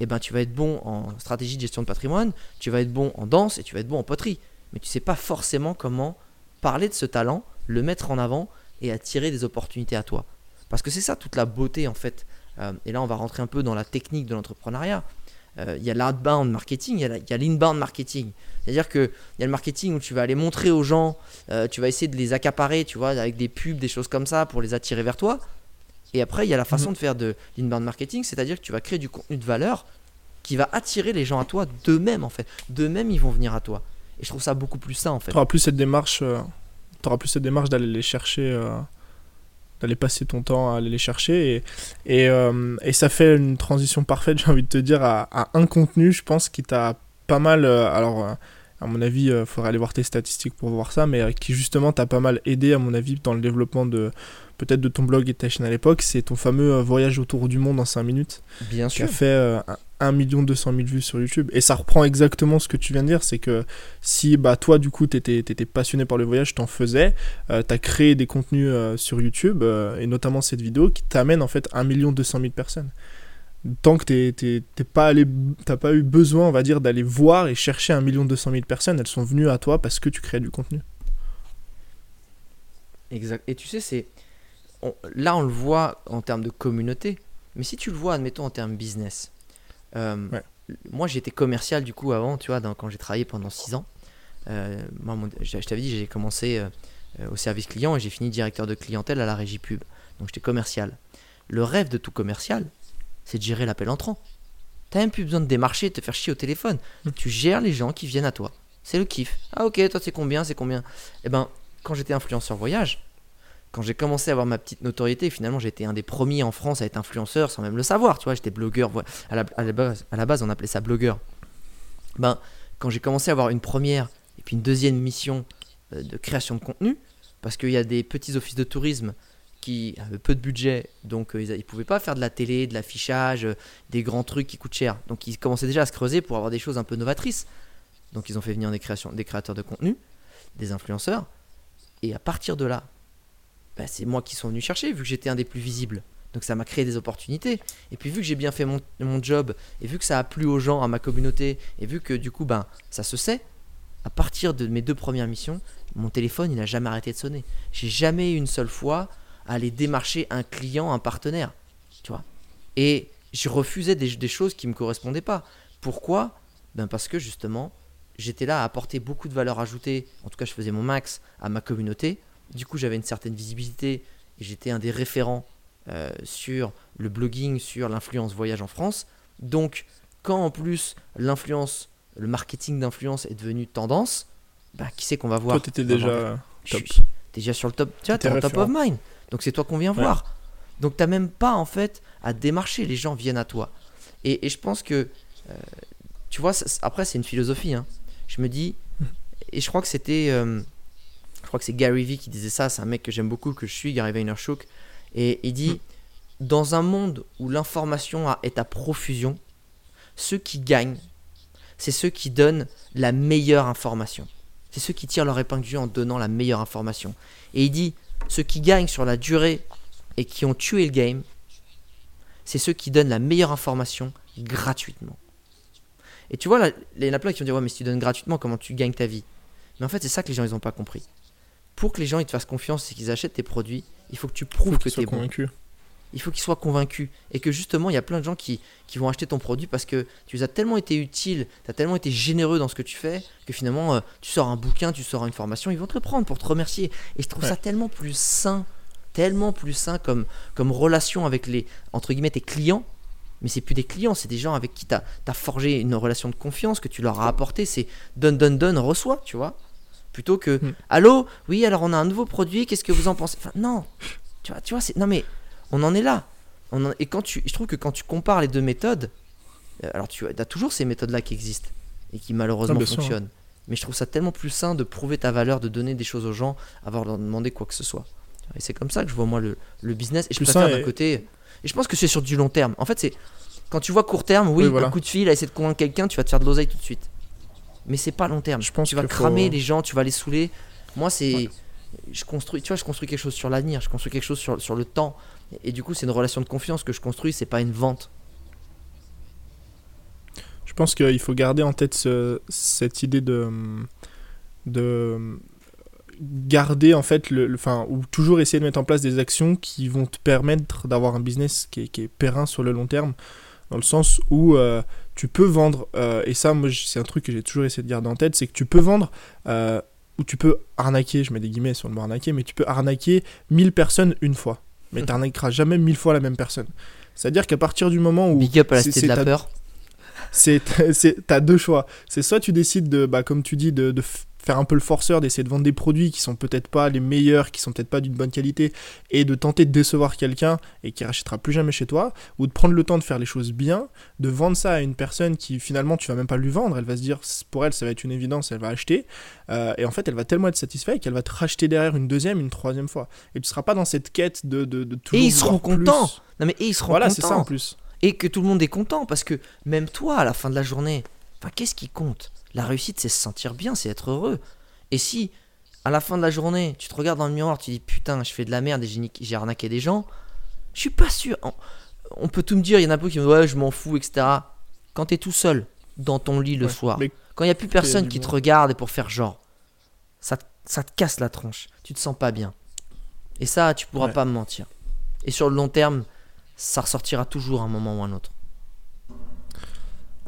eh ben, tu vas être bon en stratégie de gestion de patrimoine, tu vas être bon en danse et tu vas être bon en poterie. Mais tu sais pas forcément comment parler de ce talent, le mettre en avant et attirer des opportunités à toi. Parce que c'est ça toute la beauté en fait. Euh, et là, on va rentrer un peu dans la technique de l'entrepreneuriat. Euh, il y a l'outbound marketing, il y a l'inbound marketing. C'est-à-dire qu'il y a le marketing où tu vas aller montrer aux gens, euh, tu vas essayer de les accaparer, tu vois, avec des pubs, des choses comme ça pour les attirer vers toi. Et après, il y a la façon mhm. de faire de l'inbound marketing, c'est-à-dire que tu vas créer du contenu de valeur qui va attirer les gens à toi d'eux-mêmes en fait. D'eux-mêmes, ils vont venir à toi. Et je trouve ça beaucoup plus sain en fait. Tu auras plus cette démarche, euh, plus cette démarche d'aller les chercher, euh, d'aller passer ton temps à aller les chercher. Et, et, euh, et, ça fait une transition parfaite, j'ai envie de te dire, à, à un contenu, je pense, qui t'a pas mal. alors à mon avis, il faudrait aller voir tes statistiques pour voir ça, mais qui justement t'a pas mal aidé, à mon avis, dans le développement de, peut-être de ton blog et ta chaîne à l'époque, c'est ton fameux euh, voyage autour du monde en 5 minutes. Bien sûr. Qui a fait 1 million 200 000 vues sur YouTube. Et ça reprend exactement ce que tu viens de dire, c'est que si bah, toi, du coup, tu étais, passionné par le voyage, t'en faisais, euh, tu as créé des contenus euh, sur YouTube, et notamment cette vidéo, qui t'amène en fait 1 million 200 000 personnes. Tant que tu n'as pas, pas eu besoin, on va dire, d'aller voir et chercher 1 million 200 000 personnes, elles sont venues à toi parce que tu crées du contenu. Exact. Et tu sais, c'est là, on le voit en termes de communauté, mais si tu le vois, admettons, en termes business. Euh, moi, j'étais commercial du coup avant, tu vois, quand j'ai travaillé pendant 6 ans. Euh, moi, je t'avais dit, j'ai commencé euh, au service client et j'ai fini directeur de clientèle à la régie pub. Donc, j'étais commercial. Le rêve de tout commercial, c'est de gérer l'appel entrant. T'as même plus besoin de démarcher, de te faire chier au téléphone. Mmh. Tu gères les gens qui viennent à toi. C'est le kiff. Ah ok, toi c'est combien, c'est combien? Eh ben, quand j'étais influenceur voyage, quand j'ai commencé à avoir ma petite notoriété, finalement j'étais un des premiers en France à être influenceur sans même le savoir, tu vois, j'étais blogueur, à la, base on appelait ça blogueur. Ben, quand j'ai commencé à avoir une première et puis une deuxième mission euh, de création de contenu, parce qu'il y a des petits offices de tourisme qui avaient peu de budget, donc euh, ils ne pouvaient pas faire de la télé, de l'affichage, euh, des grands trucs qui coûtent cher. Donc ils commençaient déjà à se creuser pour avoir des choses un peu novatrices. Donc ils ont fait venir des, créations, des créateurs de contenu, des influenceurs, et à partir de là, bah, c'est moi qui sont venus chercher, vu que j'étais un des plus visibles. Donc ça m'a créé des opportunités. Et puis vu que j'ai bien fait mon, job, et vu que ça a plu aux gens, à ma communauté, et vu que du coup, ben, ça se sait, à partir de mes deux premières missions, mon téléphone, il n'a jamais arrêté de sonner. J'ai jamais une seule fois à aller démarcher un client, un partenaire. Tu vois Et je refusais des, des choses qui ne me correspondaient pas. Pourquoi? Ben Parce que justement, j'étais là à apporter beaucoup de valeur ajoutée, en tout cas je faisais mon max à ma communauté, du coup, j'avais une certaine visibilité et j'étais un des référents euh, sur le blogging, sur l'influence voyage en France. Donc, quand en plus l'influence, le marketing d'influence est devenu tendance, bah, qui c'est qu'on va voir Toi, t'étais déjà top. déjà sur le top, tu vois, t'es top of mind. Donc, c'est toi qu'on vient voir. Donc, t'as même pas en fait à démarcher, les gens viennent à toi. Et, je pense que, euh, tu vois, après, c'est une philosophie. Hein. Je me dis, hum. et je crois que c'était. Euh, crois que c'est Gary Vee qui disait ça, c'est un mec que j'aime beaucoup, que je suis, Gary Vaynerchuk, et il dit, dans un monde où l'information est à profusion, ceux qui gagnent, c'est ceux qui donnent la meilleure information. C'est ceux qui tirent leur épingle du jeu en donnant la meilleure information. Et il dit, ceux qui gagnent sur la durée et qui ont tué le game, c'est ceux qui donnent la meilleure information gratuitement. Et tu vois, il y en a plein qui vont dire, ouais, mais si tu donnes gratuitement, comment tu gagnes ta vie? Mais en fait, c'est ça que les gens, ils n'ont pas compris pour que les gens ils te fassent confiance et qu'ils achètent tes produits, il faut que tu prouves que tu es bon. Il faut qu'ils soient convaincus. Et que justement, il y a plein de gens qui, qui, vont acheter ton produit parce que tu as tellement été utile, tu as tellement été généreux dans ce que tu fais, que finalement, euh, tu sors un bouquin, tu sors une formation, ils vont te le prendre pour te remercier. Et je trouve ça tellement plus sain, tellement plus sain comme, comme relation avec les, entre guillemets, tes clients. Mais c'est plus des clients, c'est des gens avec qui tu as, as, forgé une relation de confiance, que tu leur as apporté. C'est donne, donne, donne, reçois, tu vois. Plutôt que hmm. Allô, oui, alors on a un nouveau produit, qu'est-ce que vous en pensez? Enfin, non, tu vois, tu vois, c'est. Non, mais on en est là. On en- et quand tu, je trouve que quand tu compares les deux méthodes, euh, alors tu as toujours ces méthodes-là qui existent et qui malheureusement Ah, sûr, fonctionnent. Mais je trouve ça tellement plus sain de prouver ta valeur, de donner des choses aux gens, avant de leur demander quoi que ce soit. Et c'est comme ça que je vois moi le, le business. Et je Plus préfère d'un et- côté. Et je pense que c'est sur du long terme. En fait, c'est quand tu vois court terme, oui, Oui, voilà. un coup de fil, à essayer de convaincre quelqu'un, tu vas te faire de l'oseille tout de suite. Mais c'est pas long terme. Je pense tu vas faut- cramer les gens, tu vas les saouler. Moi, c'est Ouais. je construis, tu vois, je construis quelque chose sur l'avenir, je construis quelque chose sur, sur le temps. Et, et du coup, c'est une relation de confiance que je construis, c'est pas une vente. Je pense qu'il faut garder en tête ce- cette idée de, de garder en fait le, le- enfin ou toujours essayer de mettre en place des actions qui vont te permettre d'avoir un business qui est, qui est périn sur le long terme dans le sens où euh, tu peux vendre euh, et ça moi c'est un truc que j'ai toujours essayé de garder en tête c'est que tu peux vendre euh, ou tu peux arnaquer je mets des guillemets sur le mot arnaquer mais tu peux arnaquer 1000 personnes une fois mais Mhm. tu n'arnaqueras jamais 1000 fois la même personne c'est à dire qu'à partir du moment où Big up à la cité de la peur. c'est t'as deux choix c'est soit tu décides de bah comme tu dis de, faire un peu le forceur d'essayer de vendre des produits qui sont peut-être pas les meilleurs qui sont peut-être pas d'une bonne qualité et de tenter de décevoir quelqu'un et qui rachètera plus jamais chez toi ou de prendre le temps de faire les choses bien de vendre ça à une personne qui finalement tu vas même pas lui vendre elle va se dire pour elle ça va être une évidence elle va acheter Euh, et en fait elle va tellement être satisfaite qu'elle va te racheter derrière une deuxième une troisième fois et tu seras pas dans cette quête de, de, de toujours ils seront plus. contents. Non mais et ils seront voilà c'est ça contents. en plus et que tout le monde est content parce que même toi à la fin de la journée enfin qu'est-ce qui compte? La réussite c'est se sentir bien c'est être heureux. Et si à la fin de la journée tu te regardes dans le miroir tu dis putain je fais de la merde et j'ai arnaqué des gens je suis pas sûr. On, peut tout me dire il y en a beaucoup qui me disent ouais je m'en fous etc quand t'es tout seul dans ton lit le Ouais, soir quand il y a plus personne qui te regarde et pour faire genre ça, te- ça te casse la tronche. Tu te sens pas bien. Et ça tu pourras Ouais. pas me mentir. Et sur le long terme ça ressortira toujours à un moment ou un autre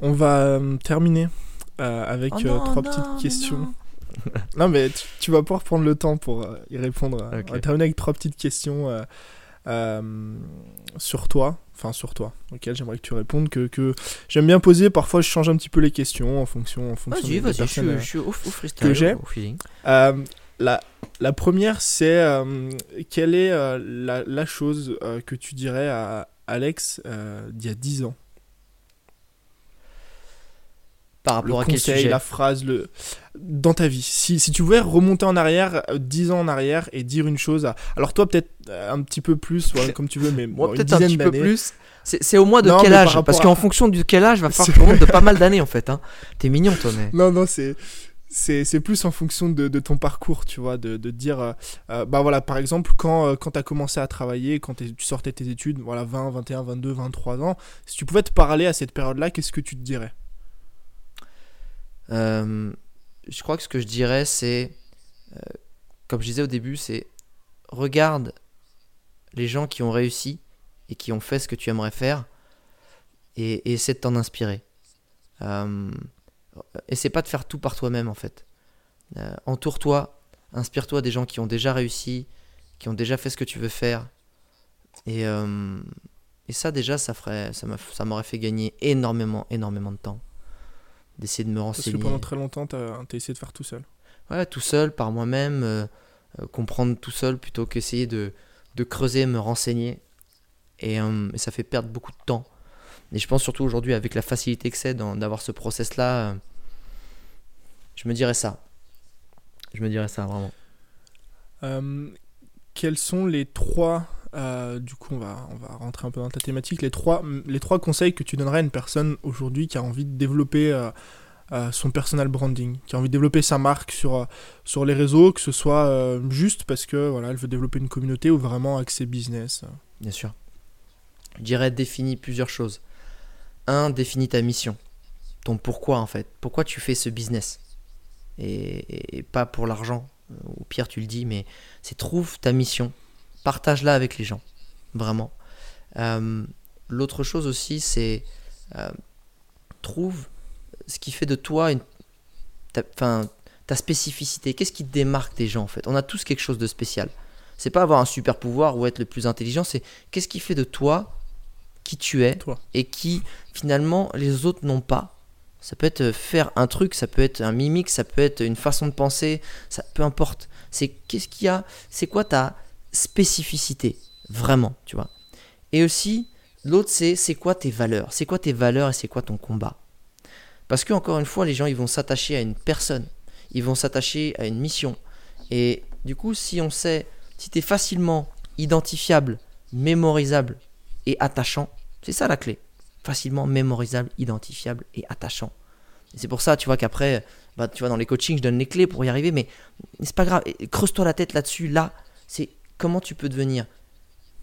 On va euh, terminer euh, avec Oh euh, non, trois non, petites questions. non. Non, mais tu, tu vas pouvoir prendre le temps pour euh, y répondre. On va terminer avec trois petites questions euh, euh, sur toi, enfin sur toi, auxquelles j'aimerais que tu répondes. Que, que j'aime bien poser. Parfois, je change un petit peu les questions en fonction, en fonction Vas-y, des vas-y, je, personnes, suis- euh, je suis au, au freestyle. que j'ai. euh, la, la première, c'est euh, quelle est euh, la, la chose euh, que tu dirais à Alex euh, d'il y a 10 ans? Par le rapport à quel conseil, sujet la phrase, le... dans ta vie. Si, si tu pouvais remonter en arrière, euh, 10 ans en arrière, et dire une chose à... Alors toi, peut-être euh, un petit peu plus, ouais, comme tu veux, mais Moi, bon, peut-être un petit peu plus. C'est au mois de Non, quel par âge? Parce à- qu'en fonction de quel âge, va falloir que remonte de pas mal d'années en fait. Hein. T'es mignon, toi, mais. Non, non, c'est... C'est, plus en fonction de, de ton parcours, tu vois, de, de dire, euh, euh, bah voilà, par exemple, quand, euh, quand tu as commencé à travailler, quand tu sortais tes études, voilà, 20, 21, 22, 23 ans, si tu pouvais te parler à cette période-là, qu'est-ce que tu te dirais? Euh, je crois que ce que je dirais, c'est. euh, comme je disais au début, c'est. Regarde les gens qui ont réussi et qui ont fait ce que tu aimerais faire et, essaie de t'en inspirer. Euh, essaie pas de faire tout par toi-même en fait. Euh, Entoure-toi, inspire-toi des gens qui ont déjà réussi, qui ont déjà fait ce que tu veux faire. Et, et ça déjà, ça ça m'aurait fait gagner énormément, énormément de temps. D'essayer de me Parce que renseigner. pendant très longtemps, tu as essayé de faire tout seul. Ouais, tout seul, par moi-même, euh, euh, comprendre tout seul plutôt qu'essayer de, de creuser, me renseigner. Et, euh, et ça fait perdre beaucoup de temps. Et je pense surtout aujourd'hui, avec la facilité que c'est d'avoir ce process-là, je me dirais ça. Je me dirais ça, vraiment. Quels sont les trois, euh, du coup on va, on va rentrer un peu dans ta thématique, les trois, les trois conseils que tu donnerais à une personne aujourd'hui qui a envie de développer euh, euh, son personal branding, qui a envie de développer sa marque sur, sur les réseaux, que ce soit juste parce que voilà, elle veut développer une communauté ou vraiment accès business? Bien sûr. Je dirais définis plusieurs choses. Un, définis ta mission. Ton pourquoi en fait. Pourquoi tu fais ce business? Et, et- pas pour l'argent. Ou pire, tu le dis, mais c'est trouve ta mission. Partage-la avec les gens. Vraiment. Euh, L'autre chose aussi, c'est euh, trouve ce qui fait de toi une, ta, spécificité. Qu'est-ce qui te démarque des gens en fait? On a tous quelque chose de spécial. C'est pas avoir un super pouvoir ou être le plus intelligent, c'est qu'est-ce qui fait de toi qui tu es Toi. et qui finalement les autres n'ont pas. Ça peut être faire un truc, ça peut être un mimique, ça peut être une façon de penser, ça peu importe. C'est qu'est-ce qu'il y a, c'est quoi ta spécificité vraiment, tu vois. Et aussi, l'autre, c'est c'est quoi tes valeurs? C'est quoi tes valeurs et c'est quoi ton combat? Parce que, encore une fois, les gens, ils vont s'attacher à une personne, ils vont s'attacher à une mission. Et du coup, si on sait, si tu es facilement identifiable, mémorisable et attachant, c'est ça la clé. Facilement mémorisable, identifiable et attachant. C'est pour ça, tu vois, qu'après, bah, tu vois, dans les coachings, je donne les clés pour y arriver, mais c'est pas grave. Creuse-toi la tête là-dessus. Là, c'est comment tu peux devenir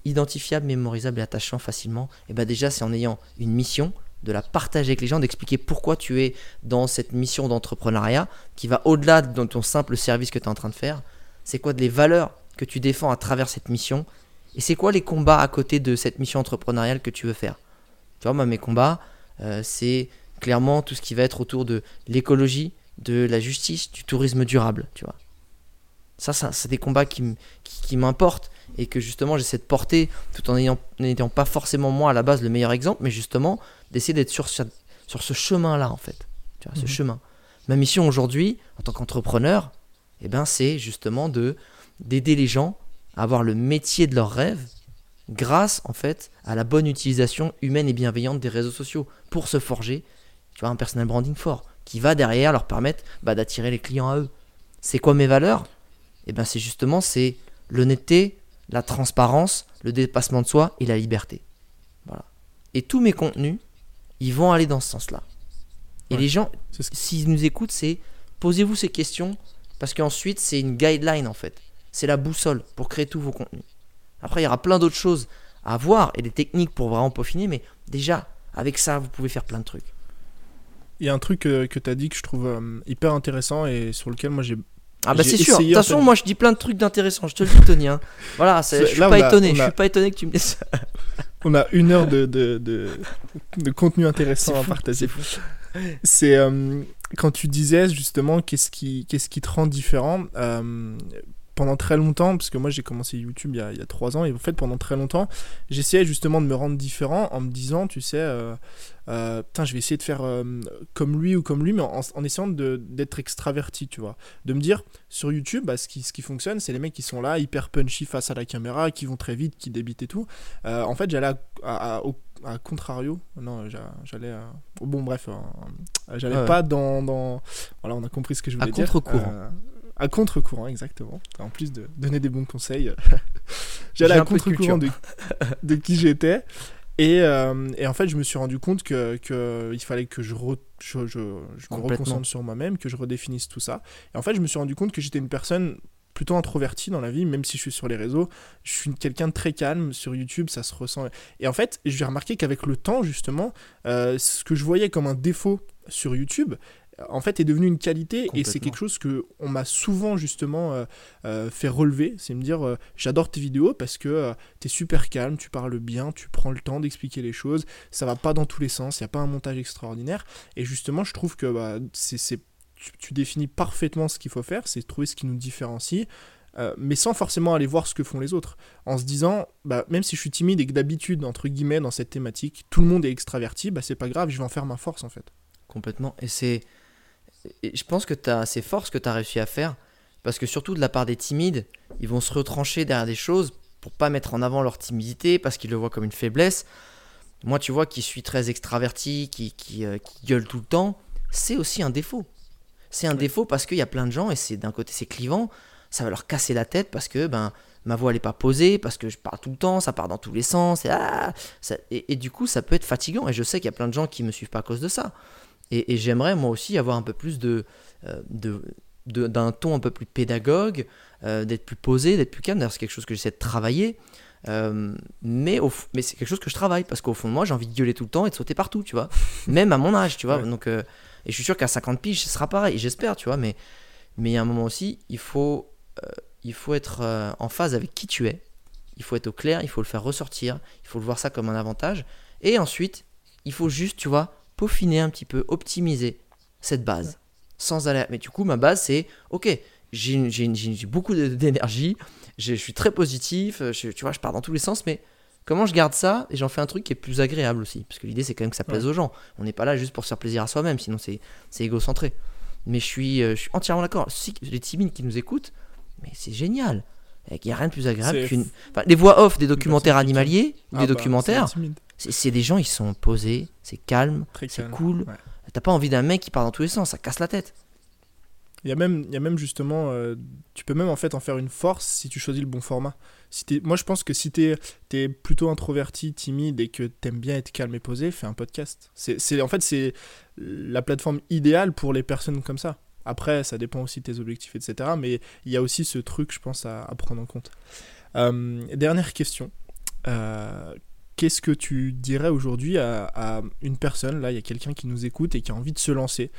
identifiable, mémorisable et attachant facilement? Et bah déjà, c'est en ayant une mission, de la partager avec les gens, d'expliquer pourquoi tu es dans cette mission d'entrepreneuriat qui va au-delà de ton simple service que tu es en train de faire. C'est quoi les valeurs que tu défends à travers cette mission? Et c'est quoi les combats à côté de cette mission entrepreneuriale que tu veux faire? Tu vois, moi, mes combats, euh, c'est clairement tout ce qui va être autour de l'écologie, de la justice, du tourisme durable. Ça, ça c'est des combats qui, qui, m'importent et que justement j'essaie de porter tout en n'ayant pas forcément moi à la base le meilleur exemple, mais justement d'essayer d'être sur, sur, ce chemin-là en fait, tu vois, ce mhm. chemin. Ma mission aujourd'hui en tant qu'entrepreneur, eh ben, c'est justement de d'aider les gens à avoir le métier de leur rêve grâce en fait à la bonne utilisation humaine et bienveillante des réseaux sociaux pour se forger tu vois un personal branding fort qui va derrière leur permettre bah, d'attirer les clients à eux. C'est quoi mes valeurs? Eh ben c'est justement c'est l'honnêteté, la transparence, le dépassement de soi et la liberté. Voilà. Et tous mes contenus, ils vont aller dans ce sens-là. Et les gens, s'ils nous écoutent, c'est posez-vous ces questions parce qu'ensuite c'est une guideline en fait c'est la boussole pour créer tous vos contenus. Après, il y aura plein d'autres choses à voir et des techniques pour vraiment peaufiner, mais déjà, avec ça, vous pouvez faire plein de trucs. Il y a un truc euh, que tu as dit que je trouve euh, hyper intéressant et sur lequel moi j'ai. Ah bah c'est sûr. De toute façon, moi je dis plein de trucs d'intéressant. Je te le dis, Tony. Hein. Voilà, je suis pas étonné. Je suis pas étonné que tu me dises ça. on a une heure de, de, de, contenu intéressant à partager. C'est euh, quand tu disais justement qu'est-ce qui, qu'est-ce qui te rend différent pendant très longtemps, parce que moi j'ai commencé YouTube il y, a, il y, a, trois ans, et en fait pendant très longtemps, j'essayais justement de me rendre différent en me disant, tu sais, euh, euh, putain, je vais essayer de faire euh, comme lui ou comme lui, mais en, essayant d'être extraverti, tu vois. De me dire, sur YouTube, bah, ce, qui, ce qui fonctionne, c'est les mecs qui sont là, hyper punchy face à la caméra, qui vont très vite, qui débitent et tout. en fait, j'allais à, à, contrario, non, j'allais Bon, bref, j'allais pas dans, dans, Voilà, on a compris ce que je voulais dire. À contre-courant à contre-courant, exactement. En plus de donner des bons conseils, j'allais à contre-courant de, de, qui j'étais. Et, euh, et, en fait, je me suis rendu compte qu'il que il fallait que je, je, je, me reconcentre sur moi-même, que je redéfinisse tout ça. Et en fait, je me suis rendu compte que j'étais une personne plutôt introvertie dans la vie, même si je suis sur les réseaux. Je suis quelqu'un de très calme. Sur YouTube, ça se ressent. Et en fait, j'ai remarqué qu'avec le temps, justement, euh, ce que je voyais comme un défaut sur YouTube, en fait est devenu une qualité et c'est quelque chose que on m'a souvent justement euh, euh, fait relever c'est me dire euh, j'adore tes vidéos parce que tu es super calme tu parles bien tu prends le temps d'expliquer les choses ça va pas dans tous les sens il y a pas un montage extraordinaire et justement je trouve que bah, c'est tu, définis parfaitement ce qu'il faut faire c'est trouver ce qui nous différencie mais sans forcément aller voir ce que font les autres. En se disant, bah, même si je suis timide et que d'habitude, entre guillemets, dans cette thématique, tout le monde est extraverti, bah, c'est pas grave, je vais en faire ma force en fait. Complètement. Et c'est je pense que c'est fort ce que tu as réussi à faire. Parce que surtout de la part des timides, ils vont se retrancher derrière des choses pour pas mettre en avant leur timidité parce qu'ils le voient comme une faiblesse. Moi, tu vois, qui suis très extraverti, qui, qui, euh, gueule tout le temps, c'est aussi un défaut. C'est un défaut parce qu'il y a plein de gens et c'est d'un côté c'est clivant, ça va leur casser la tête parce que ben ma voix n'est pas posée, parce que je parle tout le temps, ça part dans tous les sens, et, ah, et, et, du coup ça peut être fatigant. Et je sais qu'il y a plein de gens qui me suivent pas à cause de ça. Et, j'aimerais moi aussi avoir un peu plus de, euh, de, d'un ton un peu plus pédagogue, euh, d'être plus posé, d'être plus calme. D'ailleurs, c'est quelque chose que j'essaie de travailler. Euh, mais, mais c'est quelque chose que je travaille parce qu'au fond de moi, j'ai envie de gueuler tout le temps et de sauter partout, tu vois. Même à mon âge, tu vois. Donc, et je suis sûr qu'à 50 piges, ce sera pareil, j'espère, tu vois. Mais, mais il y a un moment aussi, il faut, il faut être en phase avec qui tu es. Il faut être au clair, il faut le faire ressortir, il faut le voir ça comme un avantage. Et ensuite, il faut juste, tu vois, peaufiner un petit peu, optimiser cette base. Sans aller. Mais du coup, ma base, c'est ok, j'ai beaucoup d'énergie, je suis très positif, tu vois, je pars dans tous les sens, mais comment je garde ça et j'en fais un truc qui est plus agréable aussi? Parce que l'idée, c'est quand même que ça plaise aux gens. On n'est pas là juste pour se faire plaisir à soi-même, sinon c'est égocentré. Mais je suis, euh, je suis entièrement d'accord. Si les timides qui nous écoutent, mais c'est génial. Il n'y a rien de plus agréable qu'une. Enfin, les voix off des Une documentaires animaliers ou Ah des bah, documentaires, c'est des gens, ils sont posés, c'est calme, c'est cool. Ouais. T'as pas envie d'un mec qui part dans tous les sens, ça casse la tête. Il y a même, il y a même justement, euh, tu peux même en fait en faire une force si tu choisis le bon format. Si t'es- moi je pense que si tu es, plutôt introverti, timide et que t'aimes bien être calme et posé, fais un podcast. C'est, c'est- en fait c'est la plateforme idéale pour les personnes comme ça. Après, ça dépend aussi de tes objectifs, etc. Mais il y a aussi ce truc, je pense, à, à prendre en compte. Euh, dernière question. Euh, Qu'est-ce que tu dirais aujourd'hui à, une personne, là, il y a quelqu'un qui nous écoute et qui a envie de se lancer,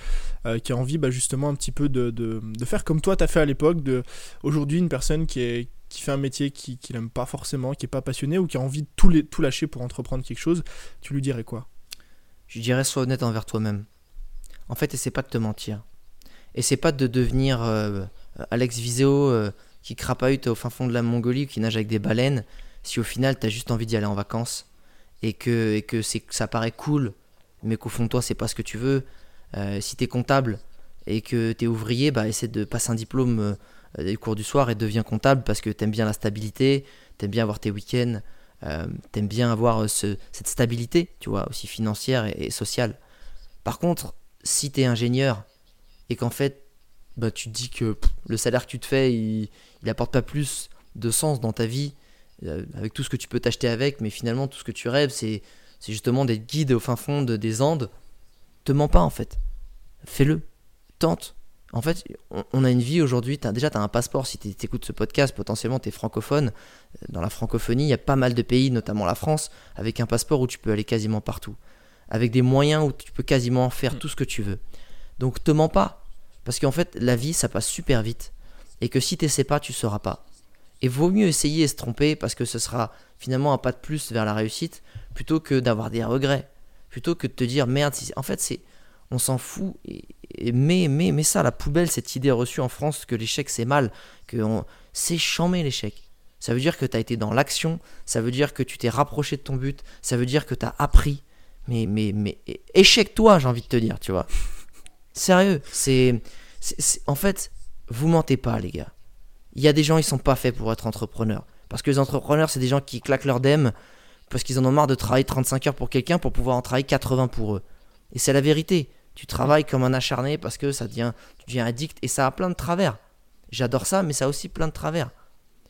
euh, qui a envie bah, justement un petit peu de, de, faire comme toi, tu as fait à l'époque, aujourd'hui une personne qui, qui fait un métier qui, qui n'aime pas forcément, qui n'est pas passionné ou qui a envie de tout, lâcher pour entreprendre quelque chose, tu lui dirais quoi? Je dirais sois honnête envers toi-même. En fait, essaie pas de te mentir. Essaie pas de devenir euh, Alex Viseo euh, qui crapahute au fin fond de la Mongolie ou qui nage avec des baleines si au final t'as juste envie d'y aller en vacances et que, que, ça paraît cool mais qu'au fond de toi c'est pas ce que tu veux. Euh, si t'es comptable et que t'es ouvrier, bah essaie de passer un diplôme euh, des cours du soir et deviens comptable parce que t'aimes bien la stabilité, t'aimes bien avoir tes week-ends, euh, bien avoir euh, ce- cette stabilité, tu vois, aussi financière et, sociale. Par contre, si t'es ingénieur et qu'en fait, bah, tu te dis que le salaire que tu te fais, il, il apporte pas plus de sens dans ta vie, avec tout ce que tu peux t'acheter avec, mais finalement, tout ce que tu rêves, c'est justement d'être guide au fin fond de- des Andes. Te mens pas en fait. Fais-le. Tente. En fait, on, on a une vie aujourd'hui. Déjà, tu as un passeport. Si tu écoutes ce podcast, potentiellement, tu es francophone. Euh, Dans la francophonie, il y a pas mal de pays, notamment la France, avec un passeport où tu peux aller quasiment partout. Avec des moyens où tu peux quasiment faire tout ce que tu veux. Donc, te mens pas. Parce qu'en fait, la vie, ça passe super vite. Et que si tu pas, tu sauras pas. Et vaut mieux essayer et se tromper parce que ce sera finalement un pas de plus vers la réussite plutôt que d'avoir des regrets. Plutôt que de te dire merde, en fait, c'est on s'en fout. Mets, mets, mets ça la poubelle, cette idée reçue en France que l'échec c'est mal. que C'est chambé l'échec. Ça veut dire que tu as été dans l'action, ça veut dire que tu t'es rapproché de ton but, ça veut dire que tu as appris. Mais, mais, mais échec-toi, j'ai envie de te dire, tu vois. Sérieux, c'est- En fait, vous mentez pas, les gars. Il y a des gens, ils sont pas faits pour être entrepreneurs. Parce que les entrepreneurs, c'est des gens qui claquent leur dème parce qu'ils en ont marre de travailler 35 heures pour quelqu'un pour pouvoir en travailler 80 pour eux. Et c'est la vérité. Tu travailles comme un acharné parce que ça devient, tu deviens addict et ça a plein de travers. J'adore ça, mais ça a aussi plein de travers.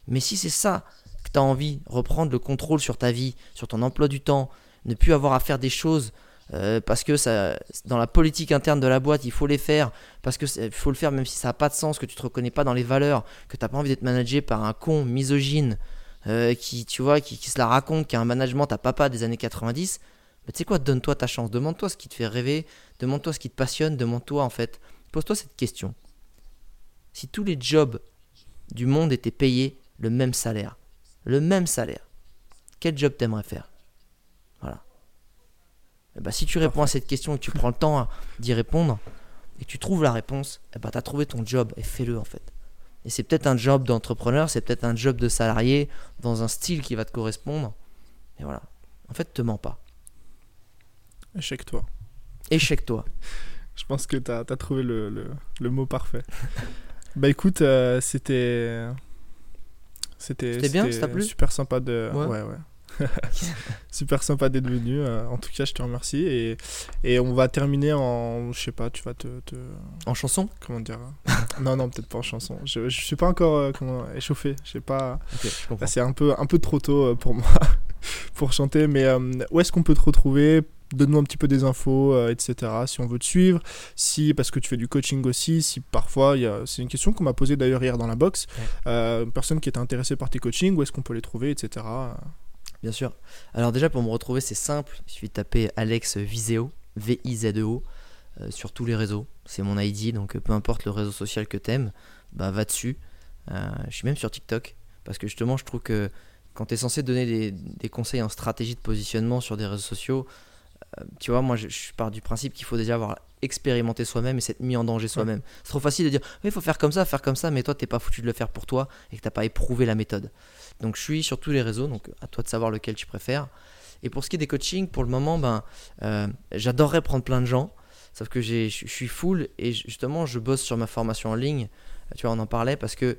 Mais si c'est ça que tu as envie, reprendre le contrôle sur ta vie, sur ton emploi du temps, ne plus avoir à faire des choses euh, parce que ça, dans la politique interne de la boîte, il faut les faire, parce que faut le faire même si ça n'a pas de sens, que tu te reconnais pas dans les valeurs, que tu n'as pas envie d'être managé par un con misogyne euh, qui, tu vois, qui, qui se la raconte, qui a un management à papa des années 90. Mais tu sais quoi, donne-toi ta chance, demande-toi ce qui te fait rêver, demande-toi ce qui te passionne, demande-toi en fait, pose-toi cette question. Si tous les jobs du monde étaient payés le même salaire, le même salaire, quel job t'aimerais faire? Voilà. Ben, si tu réponds à cette question et que tu prends le temps d'y répondre, et que tu trouves la réponse, eh ben, tu as trouvé ton job et fais-le en fait. Et c'est peut-être un job d'entrepreneur, c'est peut-être un job de salarié dans un style qui va te correspondre. Et voilà. En fait, te mens pas. Échec-toi. Échec-toi. Je pense que tu as, trouvé le, le- le mot parfait. bah écoute, euh, c'était. C'était C'était bien, ça t'a plu? super sympa de. Ouais. Ouais, ouais. super sympa d'être venu. euh, en tout cas, je te remercie. Et, et on va terminer en. Je sais pas, tu vas te. te- En chanson? Comment dire Non, non, peut-être pas en chanson. Je, je suis pas encore euh, comment, échauffé. Je sais pas. C'est un peu, un peu trop tôt euh, pour moi pour chanter. Mais euh, où est-ce qu'on peut te retrouver? Donne-nous un petit peu des infos, euh, etc. Si on veut te suivre, si parce que tu fais du coaching aussi, si parfois a, c'est une question qu'on m'a posée d'ailleurs hier dans la box. Ouais. Euh, une personne qui était intéressée par tes coachings, où est-ce qu'on peut les trouver, etc. Bien sûr. Alors déjà pour me retrouver c'est simple, il suffit de taper Alex Viseo, V-I-Z-E-O, euh, sur tous les réseaux. C'est mon ID, donc euh, peu importe le réseau social que t'aimes, bah va dessus. Euh, je suis même sur TikTok, parce que justement je trouve que quand tu es censé donner des, conseils en stratégie de positionnement sur des réseaux sociaux, tu vois, moi je pars du principe qu'il faut déjà avoir expérimenté soi-même et s'être mis en danger soi-même. C'est trop facile de dire, oui, il faut faire comme ça, faire comme ça, mais toi t'es pas foutu de le faire pour toi et que t'as pas éprouvé la méthode. Donc je suis sur tous les réseaux, donc à toi de savoir lequel tu préfères. Et pour ce qui est des coachings, pour le moment, ben, euh, j'adorerais prendre plein de gens, sauf que je suis full et justement je bosse sur ma formation en ligne. Tu vois, on en parlait parce que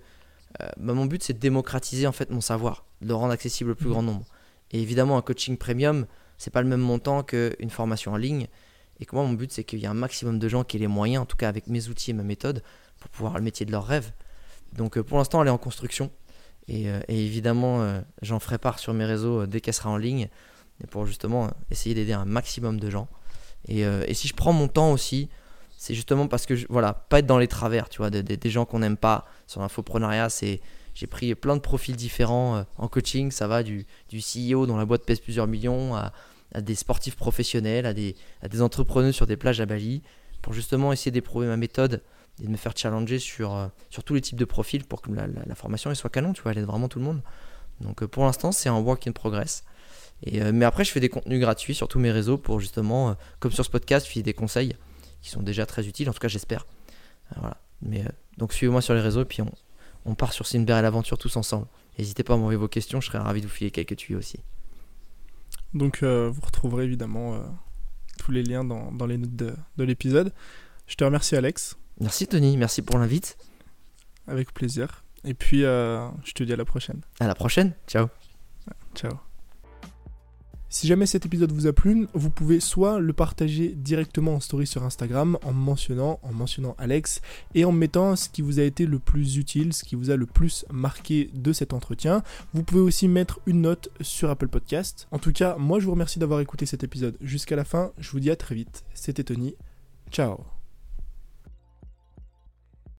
euh, bah, mon but c'est de démocratiser en fait mon savoir, de le rendre accessible au plus Mhm. grand nombre. Et évidemment, un coaching premium, c'est pas le même montant qu'une formation en ligne. Et que moi, mon but c'est qu'il y ait un maximum de gens qui aient les moyens, en tout cas avec mes outils et ma méthode, pour pouvoir le métier de leur rêve. Donc euh, pour l'instant, elle est en construction. Et, euh, évidemment, euh, j'en ferai part sur mes réseaux dès qu'elle sera en ligne, pour justement essayer d'aider un maximum de gens. Et, si je prends mon temps aussi, c'est justement parce que, voilà, pas être dans les travers, tu vois, de- de- des gens qu'on n'aime pas sur l'infoprenariat. C'est, j'ai pris plein de profils différents en coaching. Ça va du, du CEO dont la boîte pèse plusieurs millions à, à des sportifs professionnels, à des, à des entrepreneurs sur des plages à Bali, pour justement essayer d'éprouver ma méthode et de me faire challenger sur, euh, sur tous les types de profils pour que la, la- formation elle soit canon, tu vois, elle aide vraiment tout le monde. Donc euh, pour l'instant, c'est un work in progress. Et, euh, mais après, je fais des contenus gratuits sur tous mes réseaux pour justement, comme sur ce podcast, filer des conseils qui sont déjà très utiles, en tout cas j'espère. Voilà. Mais, donc suivez-moi sur les réseaux et puis on, on part sur une belle aventure tous ensemble. N'hésitez pas à m'envoyer vos questions, je serais ravi de vous filer quelques tuyaux aussi. Donc euh, vous retrouverez évidemment euh, tous les liens dans, dans les notes de, de l'épisode. Je te remercie Alex, Merci Tony, merci pour l'invite. avec plaisir. Et puis euh, je te dis à la prochaine. À la prochaine, ciao. Ciao. Si jamais cet épisode vous a plu, vous pouvez soit le partager directement en story sur Instagram en me mentionnant, en mentionnant Alex et en mettant ce qui vous a été le plus utile, ce qui vous a le plus marqué de cet entretien. Vous pouvez aussi mettre une note sur Apple Podcast. En tout cas, moi je vous remercie d'avoir écouté cet épisode jusqu'à la fin. Je vous dis à très vite. C'était Tony. Ciao.